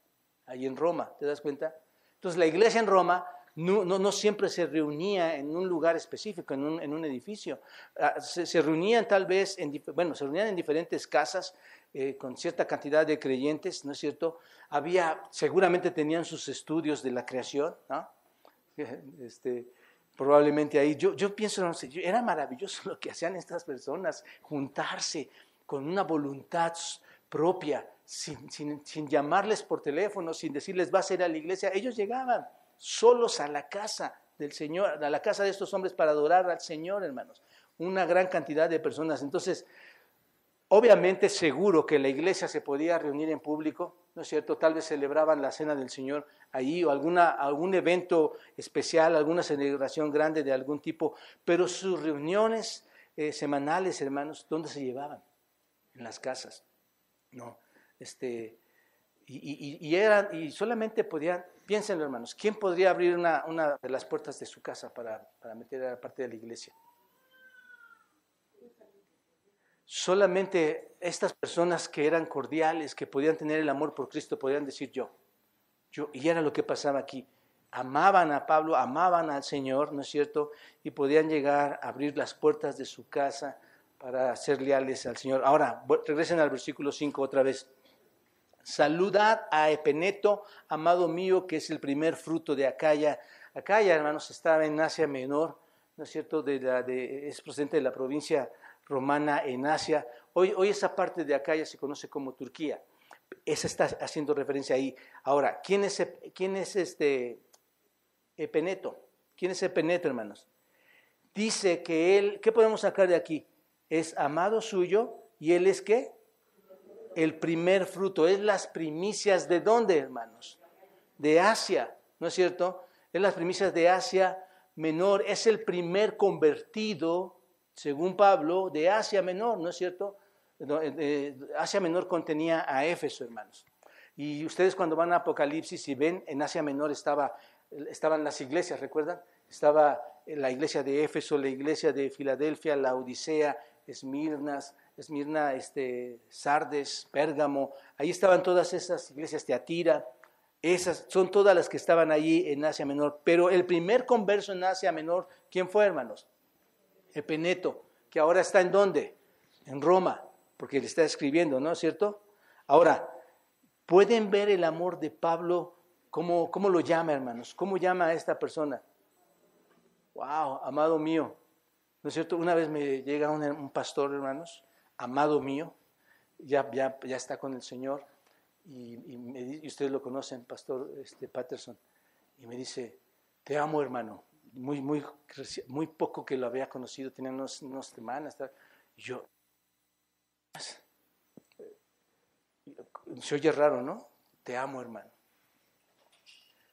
ahí en Roma. ¿Te das cuenta? Entonces la iglesia en Roma no, no, siempre se reunía en un lugar específico, en un, en un edificio. Ah, se, reunían tal vez, en, bueno, se reunían en diferentes casas eh, con cierta cantidad de creyentes, ¿no es cierto? Había, seguramente tenían sus estudios de la creación, ¿no? Este, probablemente ahí, yo, yo pienso, no sé, era maravilloso lo que hacían estas personas, juntarse con una voluntad propia, sin, llamarles por teléfono, sin decirles vas a ir a la iglesia, ellos llegaban solos a la casa del Señor, a la casa de estos hombres para adorar al Señor, hermanos. Una gran cantidad de personas. Entonces, obviamente seguro que la iglesia se podía reunir en público, ¿no es cierto? Tal vez celebraban la cena del Señor ahí o alguna, algún evento especial, alguna celebración grande de algún tipo, pero sus reuniones eh, semanales, hermanos, ¿dónde se llevaban? En las casas. No, este, Y, eran, y solamente podían, piénsenlo hermanos, ¿quién podría abrir una, una de las puertas de su casa para, para meter a la parte de la iglesia? Solamente estas personas que eran cordiales, que podían tener el amor por Cristo, podían decir yo. yo y era lo que pasaba aquí. Amaban a Pablo, amaban al Señor, ¿no es cierto? Y podían llegar a abrir las puertas de su casa para ser leales al Señor. Ahora, regresen al versículo 5 otra vez. Saludad a Epeneto, amado mío, que es el primer fruto de Acaya. Acaya, hermanos, estaba en Asia Menor, ¿no es cierto? De la, es procedente de la provincia romana en Asia. Hoy, hoy esa parte de acá ya se conoce como Turquía. Esa está haciendo referencia ahí. Ahora, ¿quién es, quién es este Epeneto? ¿Quién es Epeneto, hermanos? Dice que él, ¿qué podemos sacar de aquí? Es amado suyo y él es qué? El primer fruto, es las primicias de dónde, hermanos? De Asia, ¿no es cierto? Es las primicias de Asia menor, es el primer convertido según Pablo, de Asia Menor, ¿no es cierto? Asia Menor contenía a Éfeso, hermanos. Y ustedes cuando van a Apocalipsis y ven, en Asia Menor estaba, estaban las iglesias, ¿recuerdan? Estaba la iglesia de Éfeso, la iglesia de Filadelfia, la Odisea, Esmirnas, Esmirna, este, Sardes, Pérgamo. Ahí estaban todas esas iglesias, Teatira. Esas son todas las que estaban allí en Asia Menor. Pero el primer converso en Asia Menor, ¿quién fue, hermanos? Epeneto, que ahora está en dónde? En Roma, porque le está escribiendo, ¿no es cierto? Ahora, ¿pueden ver el amor de Pablo? ¿Cómo, cómo lo llama, hermanos? ¿Cómo llama a esta persona? Wow, amado mío. ¿No es cierto? Una vez me llega un, pastor, hermanos, amado mío, ya, ya, ya está con el Señor, y, ustedes lo conocen, pastor este, Patterson, y me dice, te amo, hermano muy, muy, muy poco que lo había conocido, tenía unos, unos semanas. Y yo, se oye raro, ¿no? Te amo, hermano.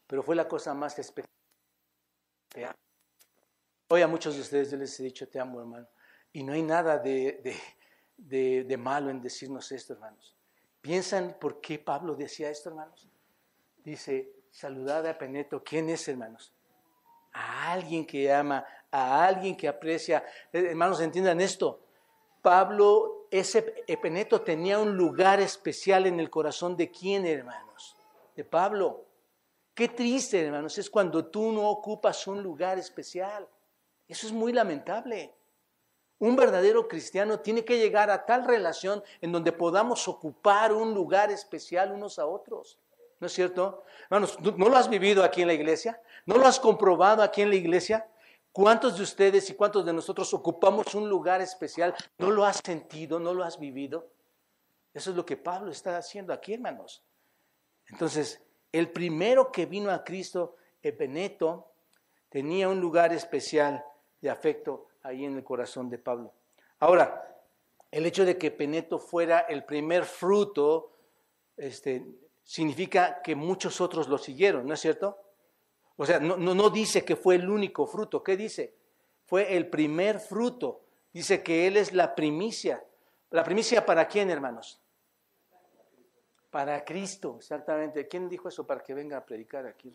Pero fue la cosa más especial. Te amo. Hoy a muchos de ustedes les he dicho, te amo, hermano. Y no hay nada de, de, malo en decirnos esto, hermanos. ¿Piensan por qué Pablo decía esto, hermanos? Dice, saludad a Peneto. ¿Quién es, hermanos? a alguien que ama, a alguien que aprecia. Eh, hermanos, entiendan esto. Pablo, ese Epeneto tenía un lugar especial en el corazón de quién, hermanos? De Pablo. Qué triste, hermanos, es cuando tú no ocupas un lugar especial. Eso es muy lamentable. Un verdadero cristiano tiene que llegar a tal relación en donde podamos ocupar un lugar especial unos a otros. ¿No es cierto? Hermanos, ¿no lo has vivido aquí en la iglesia? ¿No lo has comprobado aquí en la iglesia? ¿Cuántos de ustedes y cuántos de nosotros ocupamos un lugar especial? ¿No lo has sentido? ¿No lo has vivido? Eso es lo que Pablo está haciendo aquí, hermanos. Entonces, el primero que vino a Cristo, Epeneto, tenía un lugar especial de afecto ahí en el corazón de Pablo. Ahora, el hecho de que Epeneto fuera el primer fruto, este, significa que muchos otros lo siguieron, ¿no es cierto? O sea, no, no, dice que fue el único fruto, ¿qué dice? Fue el primer fruto. Dice que Él es la primicia. ¿La primicia para quién, hermanos? Para Cristo, exactamente. ¿Quién dijo eso para que venga a predicar aquí?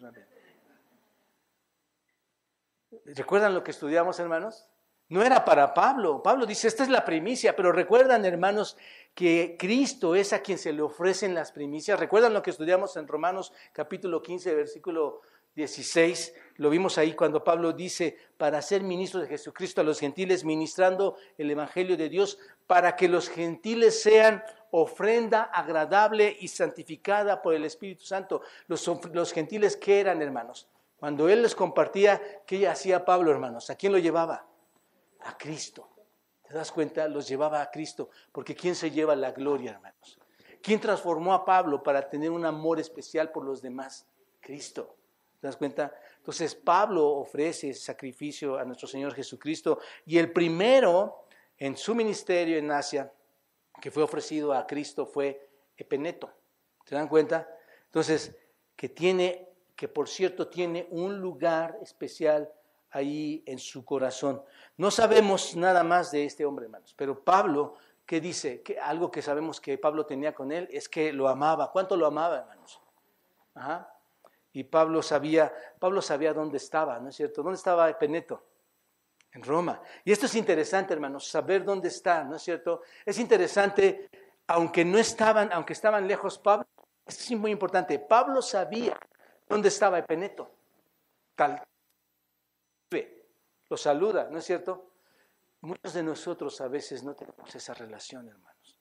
¿Recuerdan lo que estudiamos, hermanos? No era para Pablo. Pablo dice, esta es la primicia, pero recuerdan, hermanos, que Cristo es a quien se le ofrecen las primicias. ¿Recuerdan lo que estudiamos en Romanos capítulo 15, versículo 16? Lo vimos ahí cuando Pablo dice, para ser ministro de Jesucristo a los gentiles, ministrando el Evangelio de Dios, para que los gentiles sean ofrenda agradable y santificada por el Espíritu Santo. Los, los gentiles, ¿qué eran, hermanos? Cuando él les compartía, ¿qué hacía Pablo, hermanos? ¿A quién lo llevaba? A Cristo. ¿Te das cuenta? Los llevaba a Cristo, porque ¿quién se lleva la gloria, hermanos? ¿Quién transformó a Pablo para tener un amor especial por los demás? Cristo. ¿Te das cuenta? Entonces Pablo ofrece sacrificio a nuestro Señor Jesucristo y el primero en su ministerio en Asia que fue ofrecido a Cristo fue Epeneto. ¿Se dan cuenta? Entonces, que tiene, que por cierto tiene un lugar especial ahí en su corazón. No sabemos nada más de este hombre, hermanos, pero Pablo ¿qué dice? Algo que sabemos que Pablo tenía con él es que lo amaba. ¿Cuánto lo amaba, hermanos? Y Pablo sabía, Pablo sabía dónde estaba, ¿no es cierto? ¿Dónde estaba Epeneto? En Roma. Y esto es interesante, hermanos, saber dónde está, ¿no es cierto? Es interesante, aunque no estaban, aunque estaban lejos, Pablo, esto es muy importante, Pablo sabía dónde estaba Epeneto. Tal, lo saluda, ¿no es cierto? Muchos de nosotros a veces no tenemos esa relación, hermanos.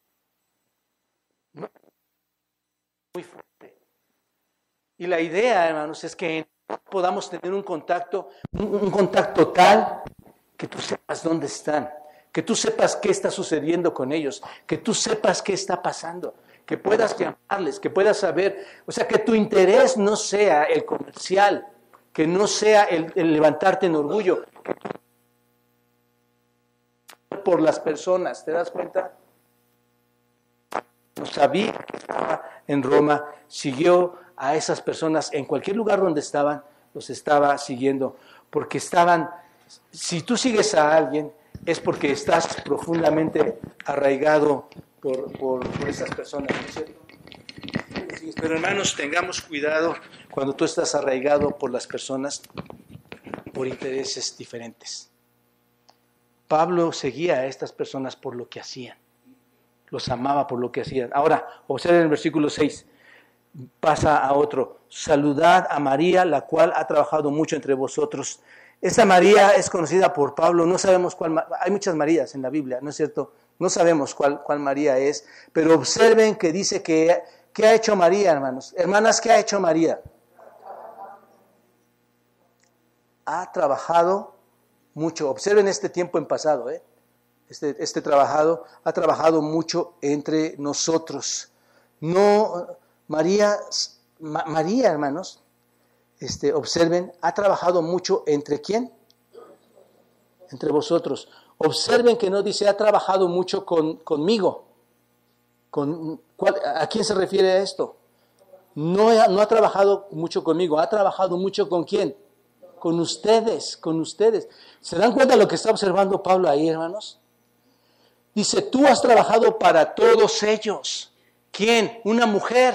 Muy fuerte. Y la idea, hermanos, es que podamos tener un contacto, un, contacto tal que tú sepas dónde están, que tú sepas qué está sucediendo con ellos, que tú sepas qué está pasando, que puedas llamarles, que puedas saber, o sea, que tu interés no sea el comercial, que no sea el, levantarte en orgullo, por las personas, ¿te das cuenta? No sabía que estaba en Roma, siguió a esas personas en cualquier lugar donde estaban, los estaba siguiendo, porque estaban, si tú sigues a alguien, es porque estás profundamente arraigado por, por, esas personas, ¿no es cierto? Pero hermanos, tengamos cuidado cuando tú estás arraigado por las personas por intereses diferentes. Pablo seguía a estas personas por lo que hacían, los amaba por lo que hacían. Ahora, observen el versículo 6 pasa a otro. Saludad a María, la cual ha trabajado mucho entre vosotros. Esa María es conocida por Pablo, no sabemos cuál, hay muchas Marías en la Biblia, ¿no es cierto? No sabemos cuál, cuál María es, pero observen que dice que, ¿qué ha hecho María, hermanos? Hermanas, ¿qué ha hecho María? Ha trabajado mucho. Observen este tiempo en pasado, ¿eh? Este, este trabajado, ha trabajado mucho entre nosotros. No, María, María, hermanos, este, observen, ha trabajado mucho entre quién? Entre vosotros. Observen que no dice ha trabajado mucho con, conmigo. Con, ¿A quién se refiere esto? No, no ha trabajado mucho conmigo, ha trabajado mucho con quién? Con ustedes, con ustedes. ¿Se dan cuenta de lo que está observando Pablo ahí, hermanos? Dice, tú has trabajado para todos ellos. ¿Quién? Una mujer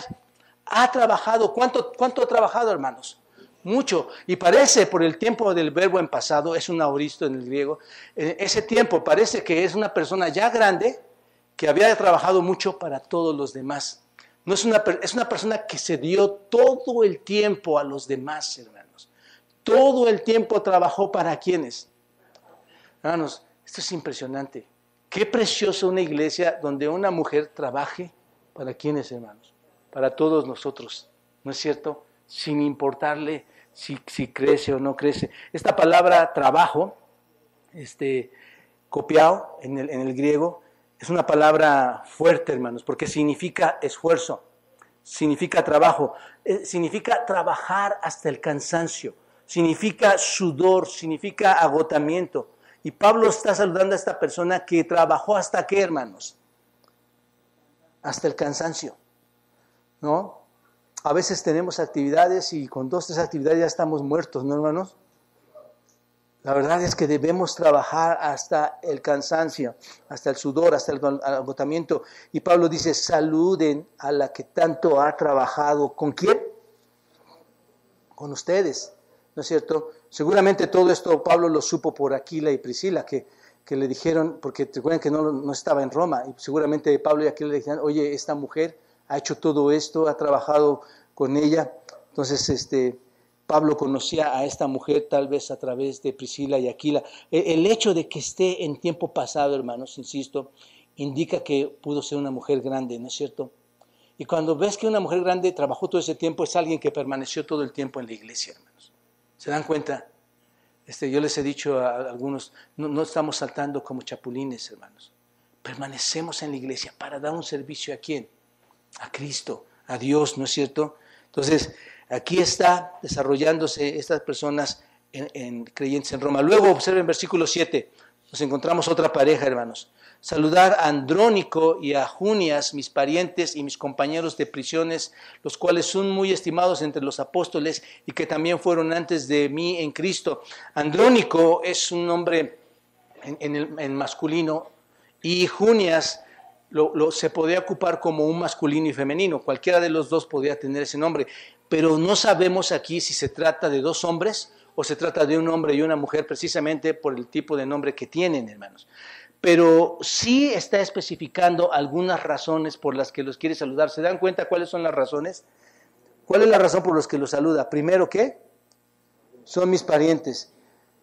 ha trabajado. ¿Cuánto, cuánto ha trabajado, hermanos? Mucho. Y parece, por el tiempo del verbo en pasado, es un auristo en el griego, eh, ese tiempo parece que es una persona ya grande que había trabajado mucho para todos los demás. No es una, es una persona que se dio todo el tiempo a los demás, hermanos. Todo el tiempo trabajó para quienes. Hermanos, esto es impresionante. Qué precioso una iglesia donde una mujer trabaje para quienes, hermanos para todos nosotros, ¿no es cierto? Sin importarle si, crece o no crece. Esta palabra trabajo, este, copiado en el, en el griego, es una palabra fuerte, hermanos, porque significa esfuerzo, significa trabajo, eh, significa trabajar hasta el cansancio, significa sudor, significa agotamiento. Y Pablo está saludando a esta persona que trabajó hasta qué, hermanos? Hasta el cansancio. ¿no? A veces tenemos actividades y con dos, tres actividades ya estamos muertos, ¿no, hermanos? La verdad es que debemos trabajar hasta el cansancio, hasta el sudor, hasta el agotamiento. Y Pablo dice, saluden a la que tanto ha trabajado. ¿Con quién? Con ustedes, ¿no es cierto? Seguramente todo esto Pablo lo supo por Aquila y Priscila, que, que le dijeron, porque recuerden que no, no estaba en Roma, y seguramente Pablo y Aquila le dijeron, oye, esta mujer ha hecho todo esto, ha trabajado con ella. Entonces, este, Pablo conocía a esta mujer tal vez a través de Priscila y Aquila. E, el hecho de que esté en tiempo pasado, hermanos, insisto, indica que pudo ser una mujer grande, ¿no es cierto? Y cuando ves que una mujer grande trabajó todo ese tiempo, es alguien que permaneció todo el tiempo en la iglesia, hermanos. ¿Se dan cuenta? Este, yo les he dicho a algunos, no, estamos saltando como chapulines, hermanos. Permanecemos en la iglesia para dar un servicio a quién? a Cristo, a Dios, ¿no es cierto? Entonces, aquí está desarrollándose estas personas en, creyentes en Roma. Luego observen versículo 7, nos encontramos otra pareja, hermanos. Saludar a Andrónico y a Junias, mis parientes y mis compañeros de prisiones, los cuales son muy estimados entre los apóstoles y que también fueron antes de mí en Cristo. Andrónico es un nombre en, masculino y Junias lo, se podía ocupar como un masculino y femenino, cualquiera de los dos podía tener ese nombre, pero no sabemos aquí si se trata de dos hombres o se trata de un hombre y una mujer precisamente por el tipo de nombre que tienen, hermanos. Pero sí está especificando algunas razones por las que los quiere saludar. ¿Se dan cuenta cuáles son las razones? ¿Cuál es la razón por las que los saluda? Primero, ¿qué? Son mis parientes.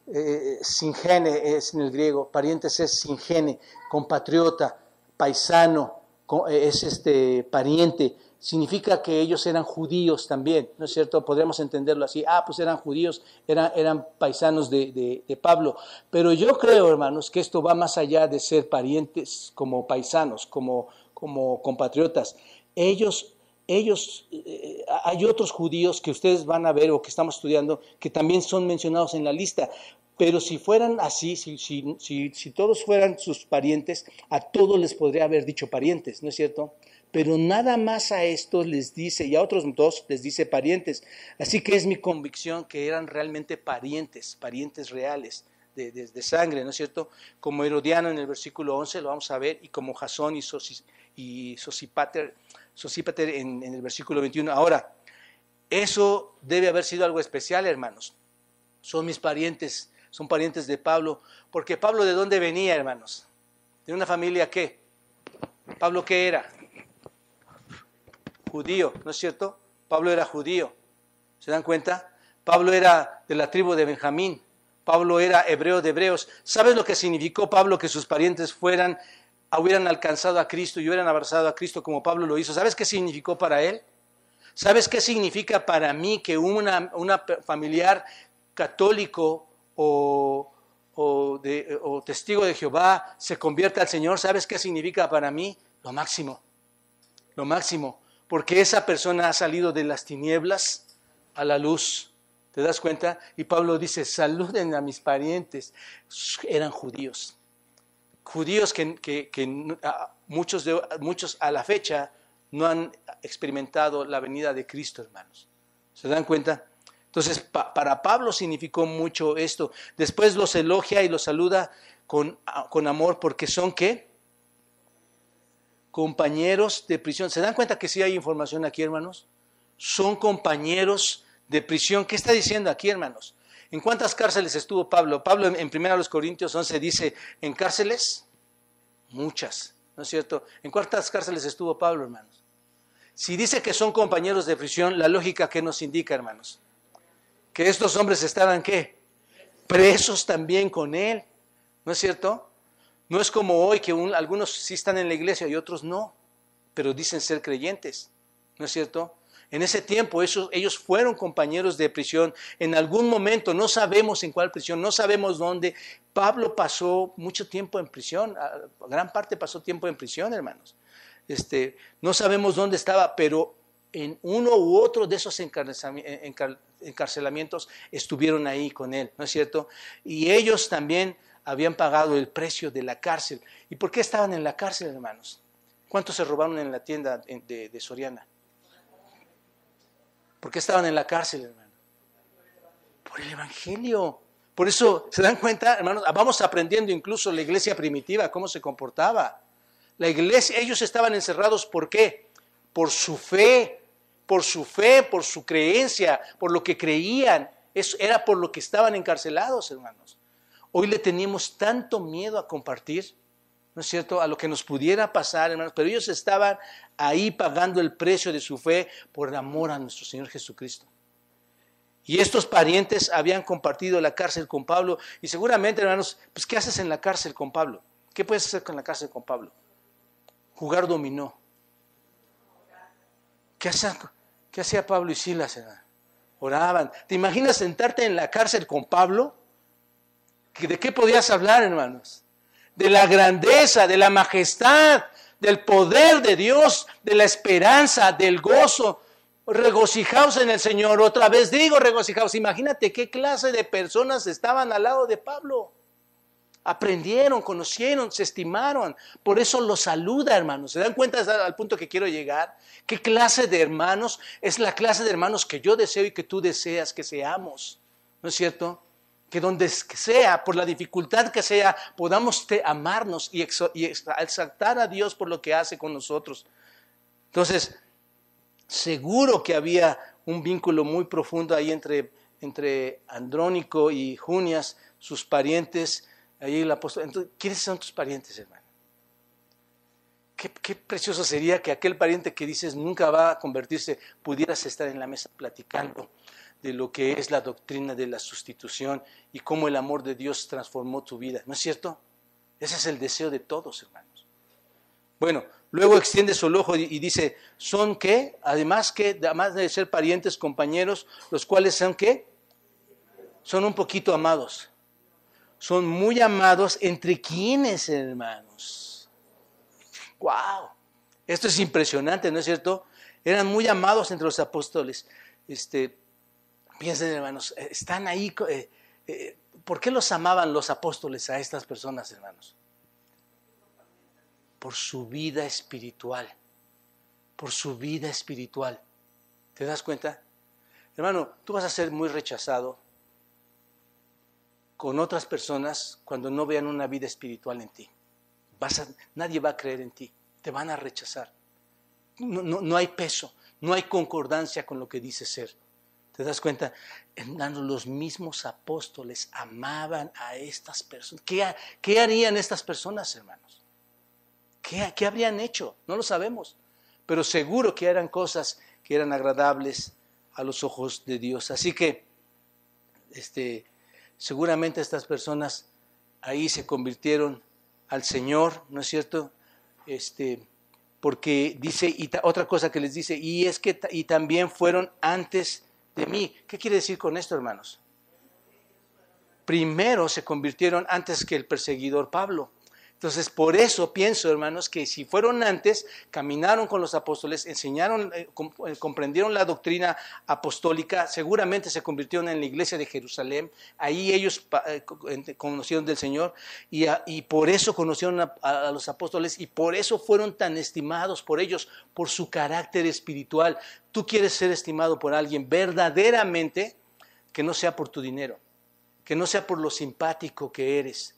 Eh, singene es en el griego, parientes es singene, compatriota, paisano, es este pariente, significa que ellos eran judíos también, ¿no es cierto? Podríamos entenderlo así, ah, pues eran judíos, eran, eran paisanos de, Pablo. Pero yo creo, hermanos, que esto va más allá de ser parientes como paisanos, como, como compatriotas. Ellos, ellos, eh, hay otros judíos que ustedes van a ver o que estamos estudiando que también son mencionados en la lista. Pero si fueran así, si, todos fueran sus parientes, a todos les podría haber dicho parientes, ¿no es cierto? Pero nada más a estos les dice, y a otros dos les dice parientes. Así que es mi convicción que eran realmente parientes, parientes reales. De, sangre, ¿no es cierto? Como Herodiano en el versículo 11 lo vamos a ver, y como Jasón y, y Sosipater, en el versículo 21. Ahora, eso debe haber sido algo especial, hermanos. Son mis parientes son parientes de Pablo, porque Pablo de dónde venía, hermanos? De una familia qué? Pablo qué era? Judío, ¿no es cierto? Pablo era judío. ¿Se dan cuenta? Pablo era de la tribu de Benjamín. Pablo era hebreo de hebreos. ¿Sabes lo que significó Pablo que sus parientes fueran, hubieran alcanzado a Cristo y hubieran abrazado a Cristo como Pablo lo hizo? ¿Sabes qué significó para él? ¿Sabes qué significa para mí que una, una familiar católico o, testigo de Jehová se convierte al Señor, ¿sabes qué significa para mí? Lo máximo, lo máximo, porque esa persona ha salido de las tinieblas a la luz. ¿Te das cuenta? Y Pablo dice, saluden a mis parientes. Eran judíos. Judíos que, muchos, de, muchos a la fecha no han experimentado la venida de Cristo, hermanos. ¿Se dan cuenta? Entonces, para Pablo significó mucho esto. Después los elogia y los saluda con, con amor porque son qué? Compañeros de prisión. ¿Se dan cuenta que sí hay información aquí, hermanos? Son compañeros de prisión. ¿Qué está diciendo aquí, hermanos? ¿En cuántas cárceles estuvo Pablo? Pablo en 1 Corintios 11 dice, ¿en cárceles? Muchas, ¿no es cierto? ¿En cuántas cárceles estuvo Pablo, hermanos? Si dice que son compañeros de prisión, la lógica que nos indica, hermanos, que estos hombres estaban qué? Presos también con él. ¿No es cierto? No es como hoy que algunos sí están en la iglesia y otros no, pero dicen ser creyentes. ¿No es cierto? En ese tiempo ellos fueron compañeros de prisión. En algún momento, no sabemos en cuál prisión, no sabemos dónde. Pablo pasó mucho tiempo en prisión, gran parte pasó tiempo en prisión, hermanos. Este, no sabemos dónde estaba, pero en uno u otro de esos encarcelamientos estuvieron ahí con él, ¿no es cierto? Y ellos también habían pagado el precio de la cárcel. ¿Y por qué estaban en la cárcel, hermanos? ¿Cuántos se robaron en la tienda de, Soriana? ¿Por qué estaban en la cárcel, hermano? Por el Evangelio. Por eso, ¿se dan cuenta, hermanos? Vamos aprendiendo incluso la iglesia primitiva, cómo se comportaba. La iglesia, ellos estaban encerrados, ¿por qué? Por su fe, por su fe, por su creencia, por lo que creían. Eso era por lo que estaban encarcelados, hermanos. Hoy le tenemos tanto miedo a compartir, ¿no es cierto?, a lo que nos pudiera pasar, hermanos, pero ellos estaban ahí pagando el precio de su fe por amor a nuestro Señor Jesucristo. Y estos parientes habían compartido la cárcel con Pablo y seguramente, hermanos, pues ¿qué haces en la cárcel con Pablo? ¿Qué puedes hacer con la cárcel con Pablo? Jugar dominó. ¿Qué hacían? ¿Qué hacía Pablo y Silas? Oraban. ¿Te imaginas sentarte en la cárcel con Pablo? ¿De qué podías hablar, hermanos? De la grandeza, de la majestad, del poder de Dios, de la esperanza, del gozo. Regocijaos en el Señor. Otra vez digo regocijaos. Imagínate qué clase de personas estaban al lado de Pablo. Aprendieron, conocieron, se estimaron. Por eso los saluda, hermanos. ¿Se dan cuenta al punto que quiero llegar? ¿Qué clase de hermanos? Es la clase de hermanos que yo deseo y que tú deseas que seamos. ¿No es cierto? que donde sea, por la dificultad que sea, podamos amarnos y, y exaltar a Dios por lo que hace con nosotros. Entonces, seguro que había un vínculo muy profundo ahí entre, entre Andrónico y Junias, sus parientes, ahí el apóstol. Entonces, ¿quiénes son tus parientes, hermano? Qué, qué, precioso sería que aquel pariente que dices nunca va a convertirse, pudieras estar en la mesa platicando de lo que es la doctrina de la sustitución y cómo el amor de Dios transformó tu vida. ¿No es cierto? Ese es el deseo de todos, hermanos. Bueno, luego extiende su ojo y dice, ¿son qué? Además que, además de ser parientes, compañeros, los cuales son qué? Son un poquito amados. Son muy amados entre quienes, hermanos. ¡Wow! Esto es impresionante, ¿no es cierto? Eran muy amados entre los apóstoles. Este, Piensen, hermanos, eh, están ahí. Eh, eh, ¿Por qué los amaban los apóstoles a estas personas, hermanos? Por su vida espiritual. Por su vida espiritual. ¿Te das cuenta? Hermano, tú vas a ser muy rechazado con otras personas cuando no vean una vida espiritual en ti. Vas nadie va a creer en ti. Te van a rechazar. No, no hay peso, no hay concordancia con lo que dice ser. ¿Te das cuenta? Los mismos apóstoles amaban a estas personas. ¿Qué, harían estas personas, hermanos? ¿Qué, ¿Qué, habrían hecho? No lo sabemos. Pero seguro que eran cosas que eran agradables a los ojos de Dios. Así que, este, seguramente estas personas ahí se convirtieron al Señor, ¿no es cierto? Este, porque dice, y otra cosa que les dice, y es que y también fueron antes de mí. ¿Qué quiere decir con esto, hermanos? Primero se convirtieron antes que el perseguidor Pablo. Entonces, por eso pienso, hermanos, que si fueron antes, caminaron con los apóstoles, enseñaron, eh, eh, comprendieron la doctrina apostólica, seguramente se convirtieron en la iglesia de Jerusalén, ahí ellos eh, conocieron del Señor y, por eso conocieron a, los apóstoles y por eso fueron tan estimados por ellos, por su carácter espiritual. Tú quieres ser estimado por alguien verdaderamente que no sea por tu dinero, que no sea por lo simpático que eres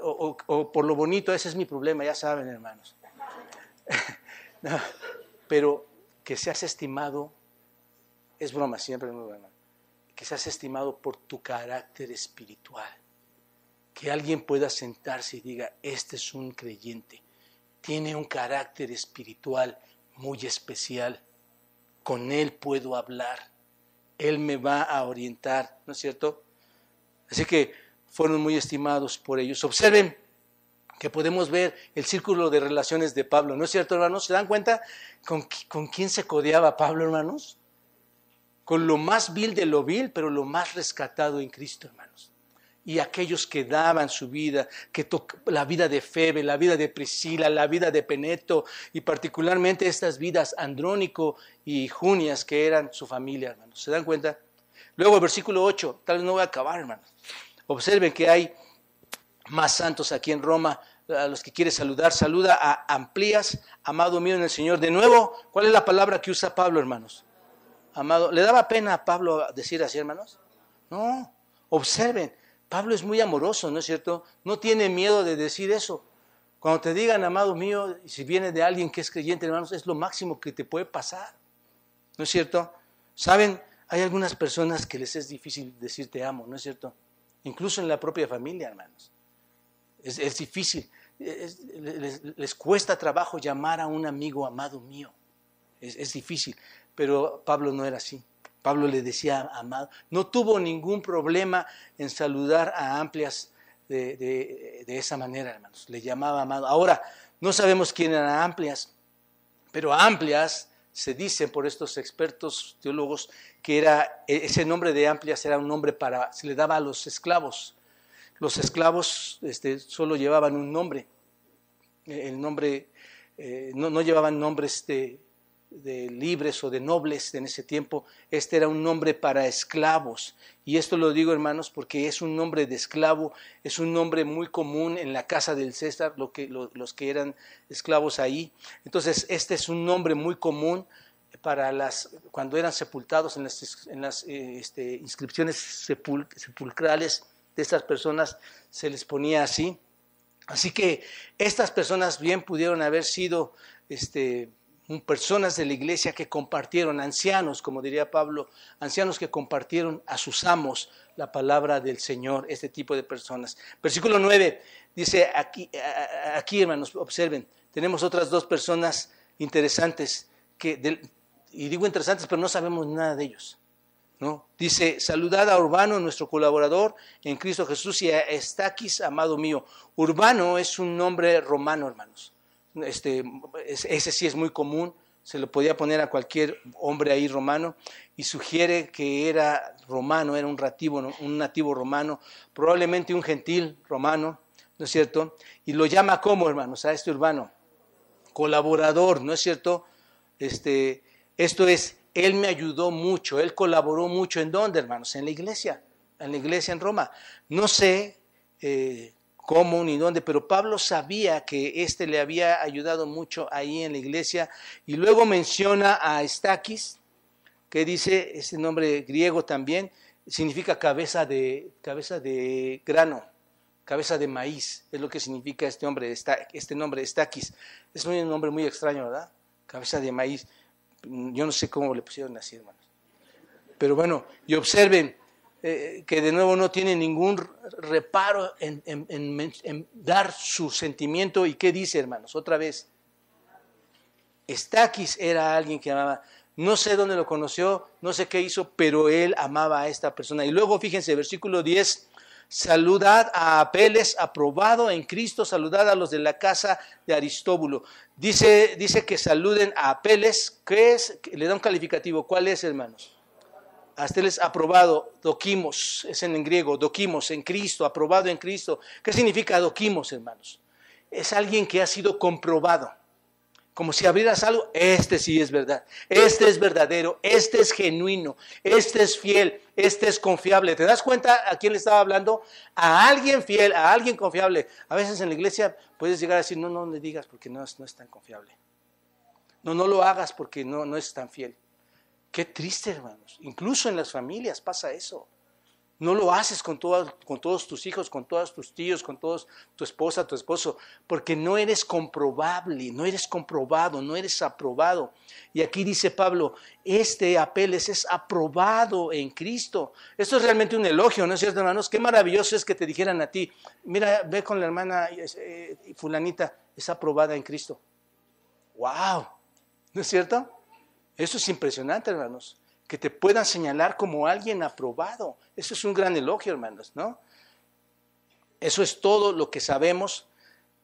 o, por lo bonito, ese es mi problema, ya saben, hermanos. pero que seas estimado, es broma, siempre es muy que seas estimado por tu carácter espiritual. Que alguien pueda sentarse y diga, este es un creyente, tiene un carácter espiritual muy especial, con él puedo hablar, él me va a orientar, ¿no es cierto? Así que fueron muy estimados por ellos. Observen que podemos ver el círculo de relaciones de Pablo, ¿no es cierto, hermanos? ¿Se dan cuenta con, con quién se codeaba Pablo, hermanos? Con lo más vil de lo vil, pero lo más rescatado en Cristo, hermanos. Y aquellos que daban su vida, que la vida de Febe, la vida de Priscila, la vida de Peneto, y particularmente estas vidas Andrónico y Junias, que eran su familia, hermanos. ¿Se dan cuenta? Luego, versículo 8, tal vez no voy a acabar, hermanos. Observen que hay más santos aquí en Roma. A los que quiere saludar, saluda a Amplías, amado mío en el Señor. De nuevo, ¿cuál es la palabra que usa Pablo, hermanos? Amado. ¿Le daba pena a Pablo decir así, hermanos? No. Observen, Pablo es muy amoroso, ¿no es cierto? No tiene miedo de decir eso. Cuando te digan, amado mío, si viene de alguien que es creyente, hermanos, es lo máximo que te puede pasar. ¿No es cierto? Saben, hay algunas personas que les es difícil decir te amo, ¿no es cierto? Incluso en la propia familia, hermanos. Es, difícil, les, cuesta trabajo llamar a un amigo amado mío. Es, difícil, pero Pablo no era así. Pablo le decía amado. No tuvo ningún problema en saludar a Amplias de, de esa manera, hermanos. Le llamaba amado. Ahora, no sabemos quién era Amplias, pero Amplias se dice por estos expertos teólogos que era e, ese nombre de Amplias era un nombre para se le daba a los esclavos. Los esclavos este, solo llevaban un nombre. El nombre eh, no, no, llevaban nombres de, de libres o de nobles en ese tiempo, este era un nombre para esclavos. Y esto lo digo, hermanos, porque es un nombre de esclavo, es un nombre muy común en la casa del César, lo que, los que eran esclavos ahí. Entonces, este es un nombre muy común para las, cuando eran sepultados en las, en las eh, este, inscripciones sepulcrales de estas personas, se les ponía así. Así que estas personas bien pudieron haber sido este, personas de la iglesia que compartieron, ancianos, como diría Pablo, ancianos que compartieron a sus amos la palabra del Señor, este tipo de personas. Versículo 9 dice, aquí, hermanos, observen, tenemos otras dos personas interesantes, que, y digo interesantes, pero no sabemos nada de ellos. ¿no? Dice, saludad a Urbano, nuestro colaborador en Cristo Jesús, y a Estaquis, amado mío. Urbano es un nombre romano, hermanos este, ese sí es muy común, se lo podía poner a cualquier hombre ahí romano, y sugiere que era romano, era un nativo, un nativo romano, probablemente un gentil romano, ¿no es cierto? Y lo llama como, hermanos, a este urbano, colaborador, ¿no es cierto? Este, esto es, él me ayudó mucho, él colaboró mucho, ¿en dónde, hermanos? En la iglesia, en la iglesia en Roma. No sé eh, cómo ni dónde, pero Pablo sabía que éste le había ayudado mucho ahí en la iglesia y luego menciona a Estaquis, que dice, ese nombre griego también, significa cabeza de, cabeza de grano, cabeza de maíz, es lo que significa este, hombre, este nombre, Estaquis. Es un nombre muy extraño, ¿verdad? Cabeza de maíz. Yo no sé cómo le pusieron así, hermanos. Pero bueno, y observen, eh, que de nuevo no tiene ningún reparo en, dar su sentimiento. ¿Y qué dice, hermanos? Otra vez, Estaquis era alguien que amaba. No sé dónde lo conoció, no sé qué hizo, pero él amaba a esta persona. Y luego, fíjense, versículo 10, saludad a Apeles, aprobado en Cristo, saludad a los de la casa de Aristóbulo. Dice, dice que saluden a Apeles, ¿qué es? Le da un calificativo. ¿Cuál es, hermanos? Hasta él es aprobado, doquimos, es en griego, doquimos, en Cristo, aprobado en Cristo. ¿Qué significa doquimos, hermanos? Es alguien que ha sido comprobado. Como si abrieras algo, este sí es verdad, este es verdadero, este es genuino, este es fiel, este es confiable. ¿Te das cuenta a quién le estaba hablando? A alguien fiel, a alguien confiable. A veces en la iglesia puedes llegar a decir, no, no le digas porque no es, no es tan confiable. No, no lo hagas porque no, no es tan fiel. Qué triste, hermanos. Incluso en las familias pasa eso. No lo haces con, con todos tus hijos, con todos tus tíos, con todos tu esposa, tu esposo, porque no eres comprobable, no eres comprobado, no eres aprobado. Y aquí dice Pablo, este Apeles es aprobado en Cristo. Esto es realmente un elogio, ¿no es cierto, hermanos? Qué maravilloso es que te dijeran a ti, mira, ve con la hermana eh, fulanita, es aprobada en Cristo. ¡Wow! ¿No es cierto? Eso es impresionante, hermanos. Que te puedan señalar como alguien aprobado. Eso es un gran elogio, hermanos, ¿no? Eso es todo lo que sabemos,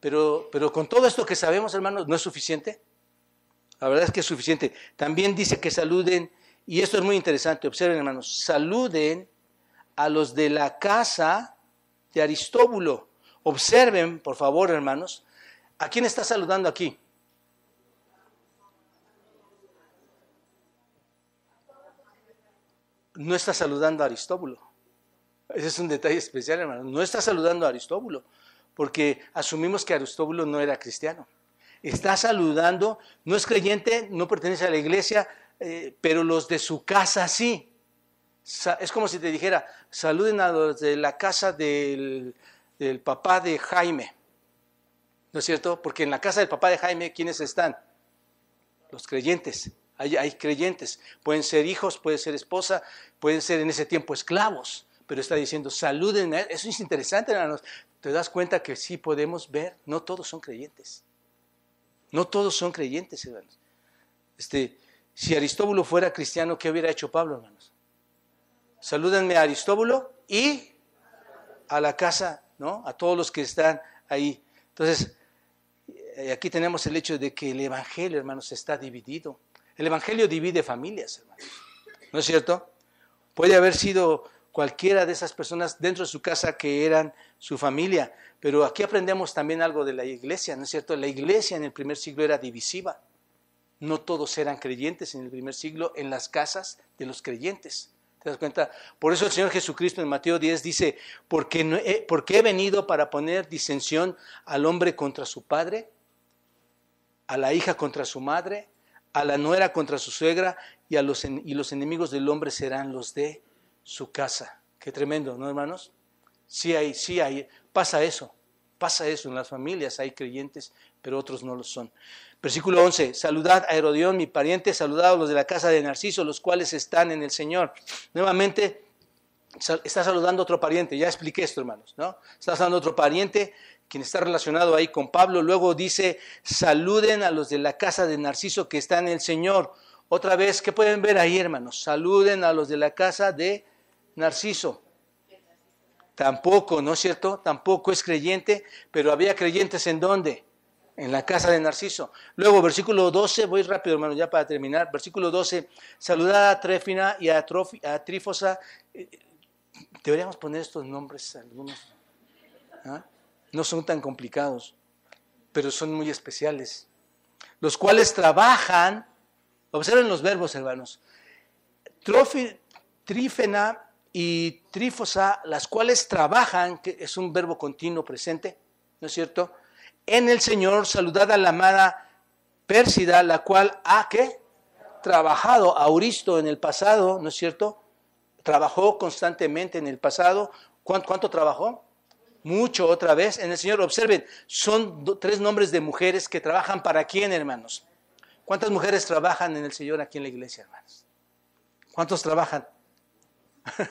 pero, pero con todo esto que sabemos, hermanos, no es suficiente. La verdad es que es suficiente. También dice que saluden, y esto es muy interesante, observen, hermanos, saluden a los de la casa de Aristóbulo. Observen, por favor, hermanos, ¿a quién está saludando aquí? No está saludando a Aristóbulo. Ese es un detalle especial, hermano. No está saludando a Aristóbulo, porque asumimos que Aristóbulo no era cristiano. Está saludando, no es creyente, no pertenece a la iglesia, eh, pero los de su casa sí. Es como si te dijera, saluden a los de la casa del, del papá de Jaime. ¿No es cierto? Porque en la casa del papá de Jaime, ¿quiénes están? Los creyentes. Hay, creyentes, pueden ser hijos, puede ser esposa, pueden ser en ese tiempo esclavos, pero está diciendo, saluden, eso es interesante, hermanos. Te das cuenta que sí podemos ver, no todos son creyentes. No todos son creyentes, hermanos. Este, si Aristóbulo fuera cristiano, ¿qué hubiera hecho Pablo, hermanos? Salúdenme a Aristóbulo y a la casa, ¿no? A todos los que están ahí. Entonces, eh, aquí tenemos el hecho de que el Evangelio, hermanos, está dividido. El Evangelio divide familias, hermanos. ¿No es cierto? Puede haber sido cualquiera de esas personas dentro de su casa que eran su familia, pero aquí aprendemos también algo de la iglesia, ¿no es cierto? La iglesia en el primer siglo era divisiva. No todos eran creyentes en el primer siglo en las casas de los creyentes. ¿Te das cuenta? Por eso el Señor Jesucristo en Mateo 10 dice, porque, porque he venido para poner disensión al hombre contra su padre, a la hija contra su madre, a la nuera contra su suegra y, a los, y los enemigos del hombre serán los de su casa. Qué tremendo, ¿no, hermanos? Sí hay, sí hay, pasa eso, pasa eso en las familias, hay creyentes, pero otros no lo son. Versículo 11, saludad a Herodión, mi pariente, saludad a los de la casa de Narciso, los cuales están en el Señor. Nuevamente, está saludando a otro pariente, ya expliqué esto, hermanos, ¿no? Está saludando a otro pariente, quien está relacionado ahí con Pablo. Luego dice, saluden a los de la casa de Narciso que están en el Señor. Otra vez, ¿qué pueden ver ahí, hermanos? Saluden a los de la casa de Narciso. Tampoco, ¿no es cierto? Tampoco es creyente, pero había creyentes en dónde? En la casa de Narciso. Luego, versículo 12, voy rápido, hermano, ya para terminar. Versículo 12, saludad a Tréfina y a, Trífosa. Eh, deberíamos poner estos nombres algunos. ¿ah? No son tan complicados, pero son muy especiales. Los cuales trabajan, observen los verbos, hermanos. trífena y trífosa, las cuales trabajan, que es un verbo continuo presente, ¿no es cierto? En el Señor, saludad a la amada Pérsida, la cual ha que trabajado, Auristo en el pasado, ¿no es cierto? Trabajó constantemente en el pasado. ¿Cuánto, cuánto trabajó? Mucho otra vez. En el Señor, observen, son tres nombres de mujeres que trabajan para quién, hermanos. ¿Cuántas mujeres trabajan en el Señor aquí en la iglesia, hermanos? ¿Cuántos trabajan?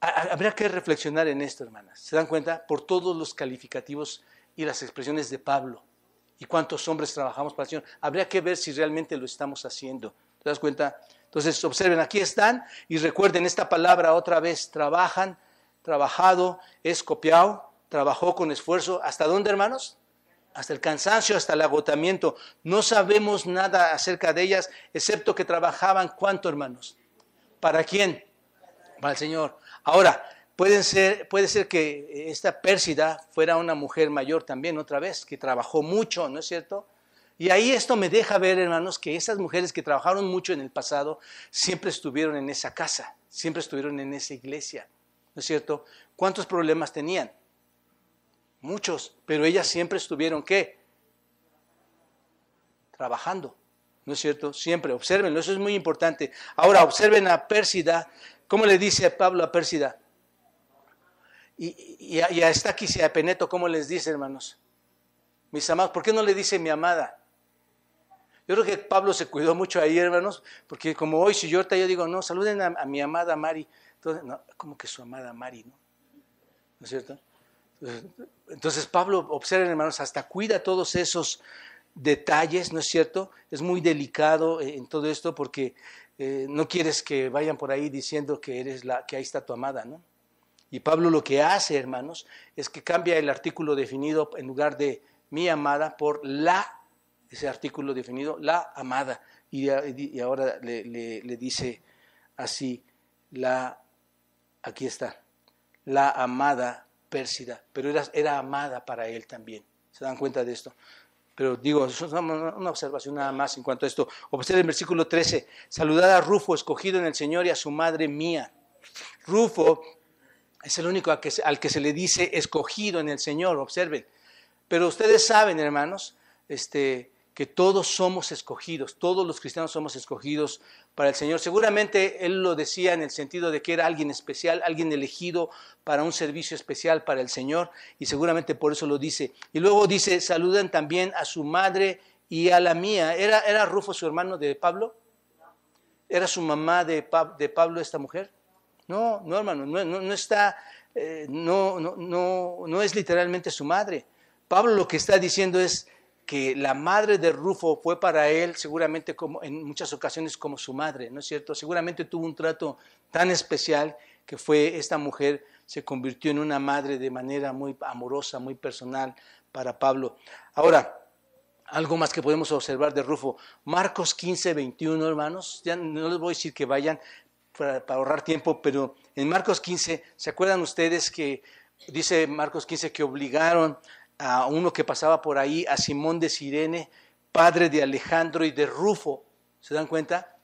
Habría que reflexionar en esto, hermanas. ¿Se dan cuenta? Por todos los calificativos y las expresiones de Pablo y cuántos hombres trabajamos para el Señor. Habría que ver si realmente lo estamos haciendo. ¿Te das cuenta? Entonces, observen, aquí están y recuerden esta palabra otra vez, trabajan, trabajado, es copiado, trabajó con esfuerzo. ¿Hasta dónde, hermanos? Hasta el cansancio, hasta el agotamiento. No sabemos nada acerca de ellas, excepto que trabajaban, ¿cuánto, hermanos? ¿Para quién? Para el Señor. Ahora, puede ser, puede ser que esta Pérsida fuera una mujer mayor también, otra vez, que trabajó mucho, ¿no es cierto? Y ahí esto me deja ver, hermanos, que esas mujeres que trabajaron mucho en el pasado siempre estuvieron en esa casa, siempre estuvieron en esa iglesia, ¿no es cierto? ¿Cuántos problemas tenían? Muchos, pero ellas siempre estuvieron, ¿qué? Trabajando, ¿no es cierto? Siempre, observenlo, eso es muy importante. Ahora, observen a Pérsida ¿Cómo le dice Pablo a Pérsida? Y, y, a y a Peneto, ¿cómo les dice, hermanos? Mis amados, ¿por qué no le dice mi amada? Yo creo que Pablo se cuidó mucho ahí, hermanos, porque como hoy, si yo ahorita yo digo, no, saluden a, mi amada Mari. Entonces, no, como que su amada Mari, ¿no? ¿No es cierto? Entonces, Pablo, observen, hermanos, hasta cuida todos esos detalles, ¿no es cierto? Es muy delicado en todo esto porque eh, no quieres que vayan por ahí diciendo que eres la que ahí está tu amada, ¿no? Y Pablo lo que hace, hermanos, es que cambia el artículo definido en lugar de mi amada por la, ese artículo definido, la amada. Y, ahora le, dice así, la, aquí está, la amada Pérsida, pero era, era amada para él también. ¿Se dan cuenta de esto? Pero digo, es una observación nada más en cuanto a esto. Observen el versículo 13. Saludad a Rufo, escogido en el Señor, y a su madre mía. Rufo es el único al que, al que se le dice escogido en el Señor, observen. Pero ustedes saben, hermanos, este, que todos somos escogidos, todos los cristianos somos escogidos para el Señor. Seguramente Él lo decía en el sentido de que era alguien especial, alguien elegido para un servicio especial para el Señor, y seguramente por eso lo dice. Y luego dice, saluden también a su madre y a la mía. ¿Era, era Rufo su hermano de Pablo? ¿Era su mamá de, de Pablo esta mujer? No, no hermano, no, no, está, eh, no, no, no, no es literalmente su madre. Pablo lo que está diciendo es, que la madre de Rufo fue para él seguramente como en muchas ocasiones como su madre, ¿no es cierto? Seguramente tuvo un trato tan especial que fue esta mujer se convirtió en una madre de manera muy amorosa, muy personal para Pablo. Ahora, algo más que podemos observar de Rufo. Marcos 15, 21, hermanos. Ya no les voy a decir que vayan para, para, ahorrar tiempo, pero en Marcos 15, ¿se acuerdan ustedes que dice Marcos 15 que obligaron a uno que pasaba por ahí, a Simón de Sirene, padre de Alejandro y de Rufo. ¿Se dan cuenta?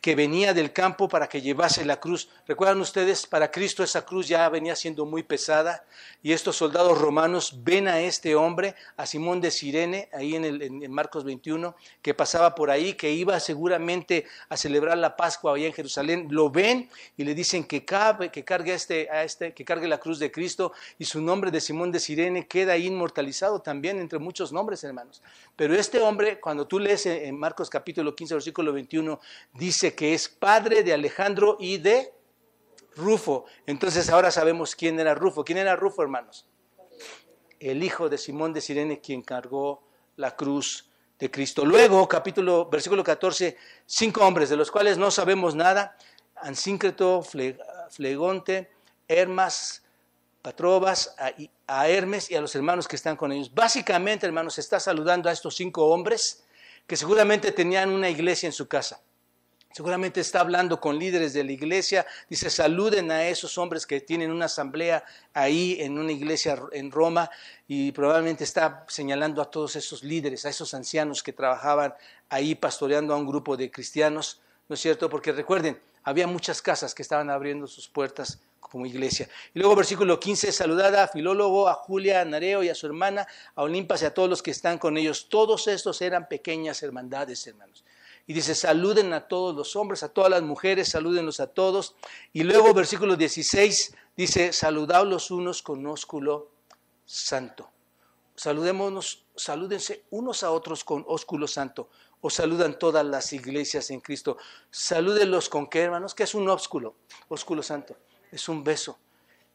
Que venía del campo para que llevase la cruz. Recuerdan ustedes, para Cristo esa cruz ya venía siendo muy pesada y estos soldados romanos ven a este hombre, a Simón de Sirene, ahí en, el, en Marcos 21, que pasaba por ahí, que iba seguramente a celebrar la Pascua allá en Jerusalén, lo ven y le dicen que, cabe, que, cargue este, a este, que cargue la cruz de Cristo y su nombre de Simón de Sirene queda ahí inmortalizado también entre muchos nombres, hermanos. Pero este hombre, cuando tú lees en Marcos capítulo 15, versículo 21, dice que es padre de Alejandro y de Rufo. Entonces ahora sabemos quién era Rufo. ¿Quién era Rufo, hermanos? El hijo de Simón de Sirene, quien cargó la cruz de Cristo. Luego, capítulo, versículo 14, cinco hombres, de los cuales no sabemos nada, Ansíncreto, Flegonte, Hermas, Patrobas, a, a Hermes y a los hermanos que están con ellos. Básicamente, hermanos, está saludando a estos cinco hombres que seguramente tenían una iglesia en su casa. Seguramente está hablando con líderes de la iglesia. Dice, saluden a esos hombres que tienen una asamblea ahí en una iglesia en Roma y probablemente está señalando a todos esos líderes, a esos ancianos que trabajaban ahí pastoreando a un grupo de cristianos, ¿no es cierto? Porque recuerden, había muchas casas que estaban abriendo sus puertas como iglesia. Y luego versículo 15, saludada a Filólogo, a Julia, a Nareo y a su hermana, a Olimpas y a todos los que están con ellos. Todos estos eran pequeñas hermandades, hermanos. Y dice, saluden a todos los hombres, a todas las mujeres, salúdenlos a todos. Y luego versículo 16 dice, saludaos los unos con ósculo santo. Saludémonos, salúdense unos a otros con ósculo santo. O saludan todas las iglesias en Cristo. Salúdenlos con qué, hermanos? ¿Qué es un ósculo? Ósculo santo. Es un beso.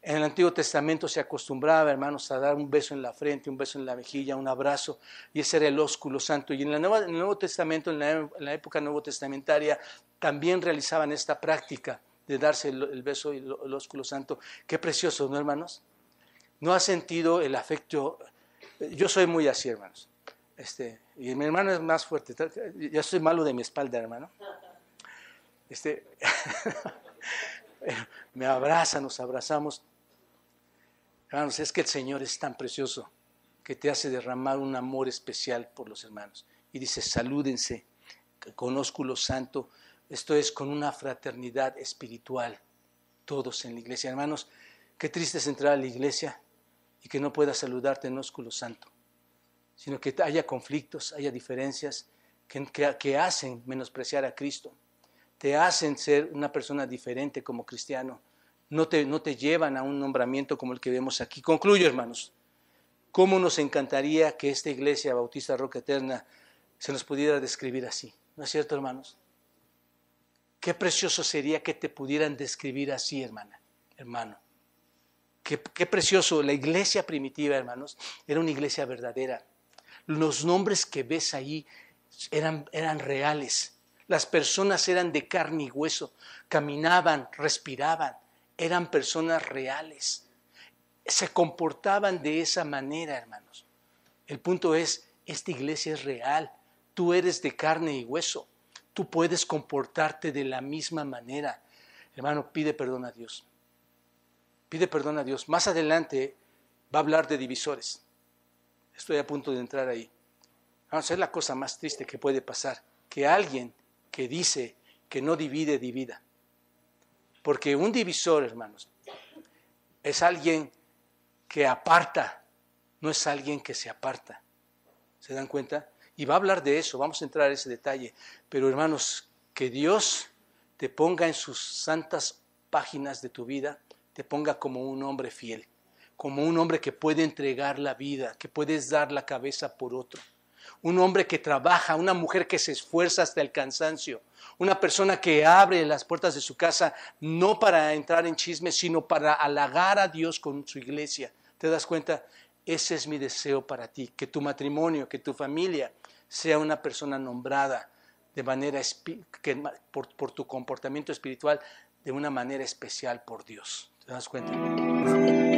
En el Antiguo Testamento se acostumbraba, hermanos, a dar un beso en la frente, un beso en la mejilla, un abrazo, y ese era el ósculo santo. Y en, el Nuevo Testamento, en la, época nuevo testamentaria, también realizaban esta práctica de darse el, beso y el, ósculo santo. Qué precioso, ¿no, hermanos? ¿No ha sentido el afecto? Yo soy muy así, hermanos. Este, y mi hermano es más fuerte. Ya soy malo de mi espalda, hermano. Este, me abraza, nos abrazamos. Hermanos, es que el Señor es tan precioso que te hace derramar un amor especial por los hermanos. Y dice, salúdense con ósculo santo. Esto es con una fraternidad espiritual, todos en la iglesia. Hermanos, qué triste es entrar a la iglesia y que no pueda saludarte en ósculo santo, sino que haya conflictos, haya diferencias que, que hacen menospreciar a Cristo, te hacen ser una persona diferente como cristiano no te, no te llevan a un nombramiento como el que vemos aquí. Concluyo, hermanos. ¿Cómo nos encantaría que esta iglesia bautista Roca Eterna se nos pudiera describir así? ¿No es cierto, hermanos? Qué precioso sería que te pudieran describir así, hermana, hermano. Qué, precioso. La iglesia primitiva, hermanos, era una iglesia verdadera. Los nombres que ves ahí eran, eran reales. Las personas eran de carne y hueso. Caminaban, respiraban eran personas reales. Se comportaban de esa manera, hermanos. El punto es, esta iglesia es real. Tú eres de carne y hueso. Tú puedes comportarte de la misma manera. Hermano, pide perdón a Dios. Pide perdón a Dios. Más adelante va a hablar de divisores. Estoy a punto de entrar ahí. Vamos, es la cosa más triste que puede pasar. Que alguien que dice que no divide, divida. Porque un divisor, hermanos, es alguien que aparta, no es alguien que se aparta. ¿Se dan cuenta? Y va a hablar de eso, vamos a entrar a ese detalle. Pero hermanos, que Dios te ponga en sus santas páginas de tu vida, te ponga como un hombre fiel, como un hombre que puede entregar la vida, que puedes dar la cabeza por otro un hombre que trabaja, una mujer que se esfuerza hasta el cansancio, una persona que abre las puertas de su casa no para entrar en chisme, sino para halagar a Dios con su iglesia. ¿Te das cuenta? Ese es mi deseo para ti, que tu matrimonio, que tu familia sea una persona nombrada de manera que, por, por tu comportamiento espiritual de una manera especial por Dios. ¿Te das cuenta?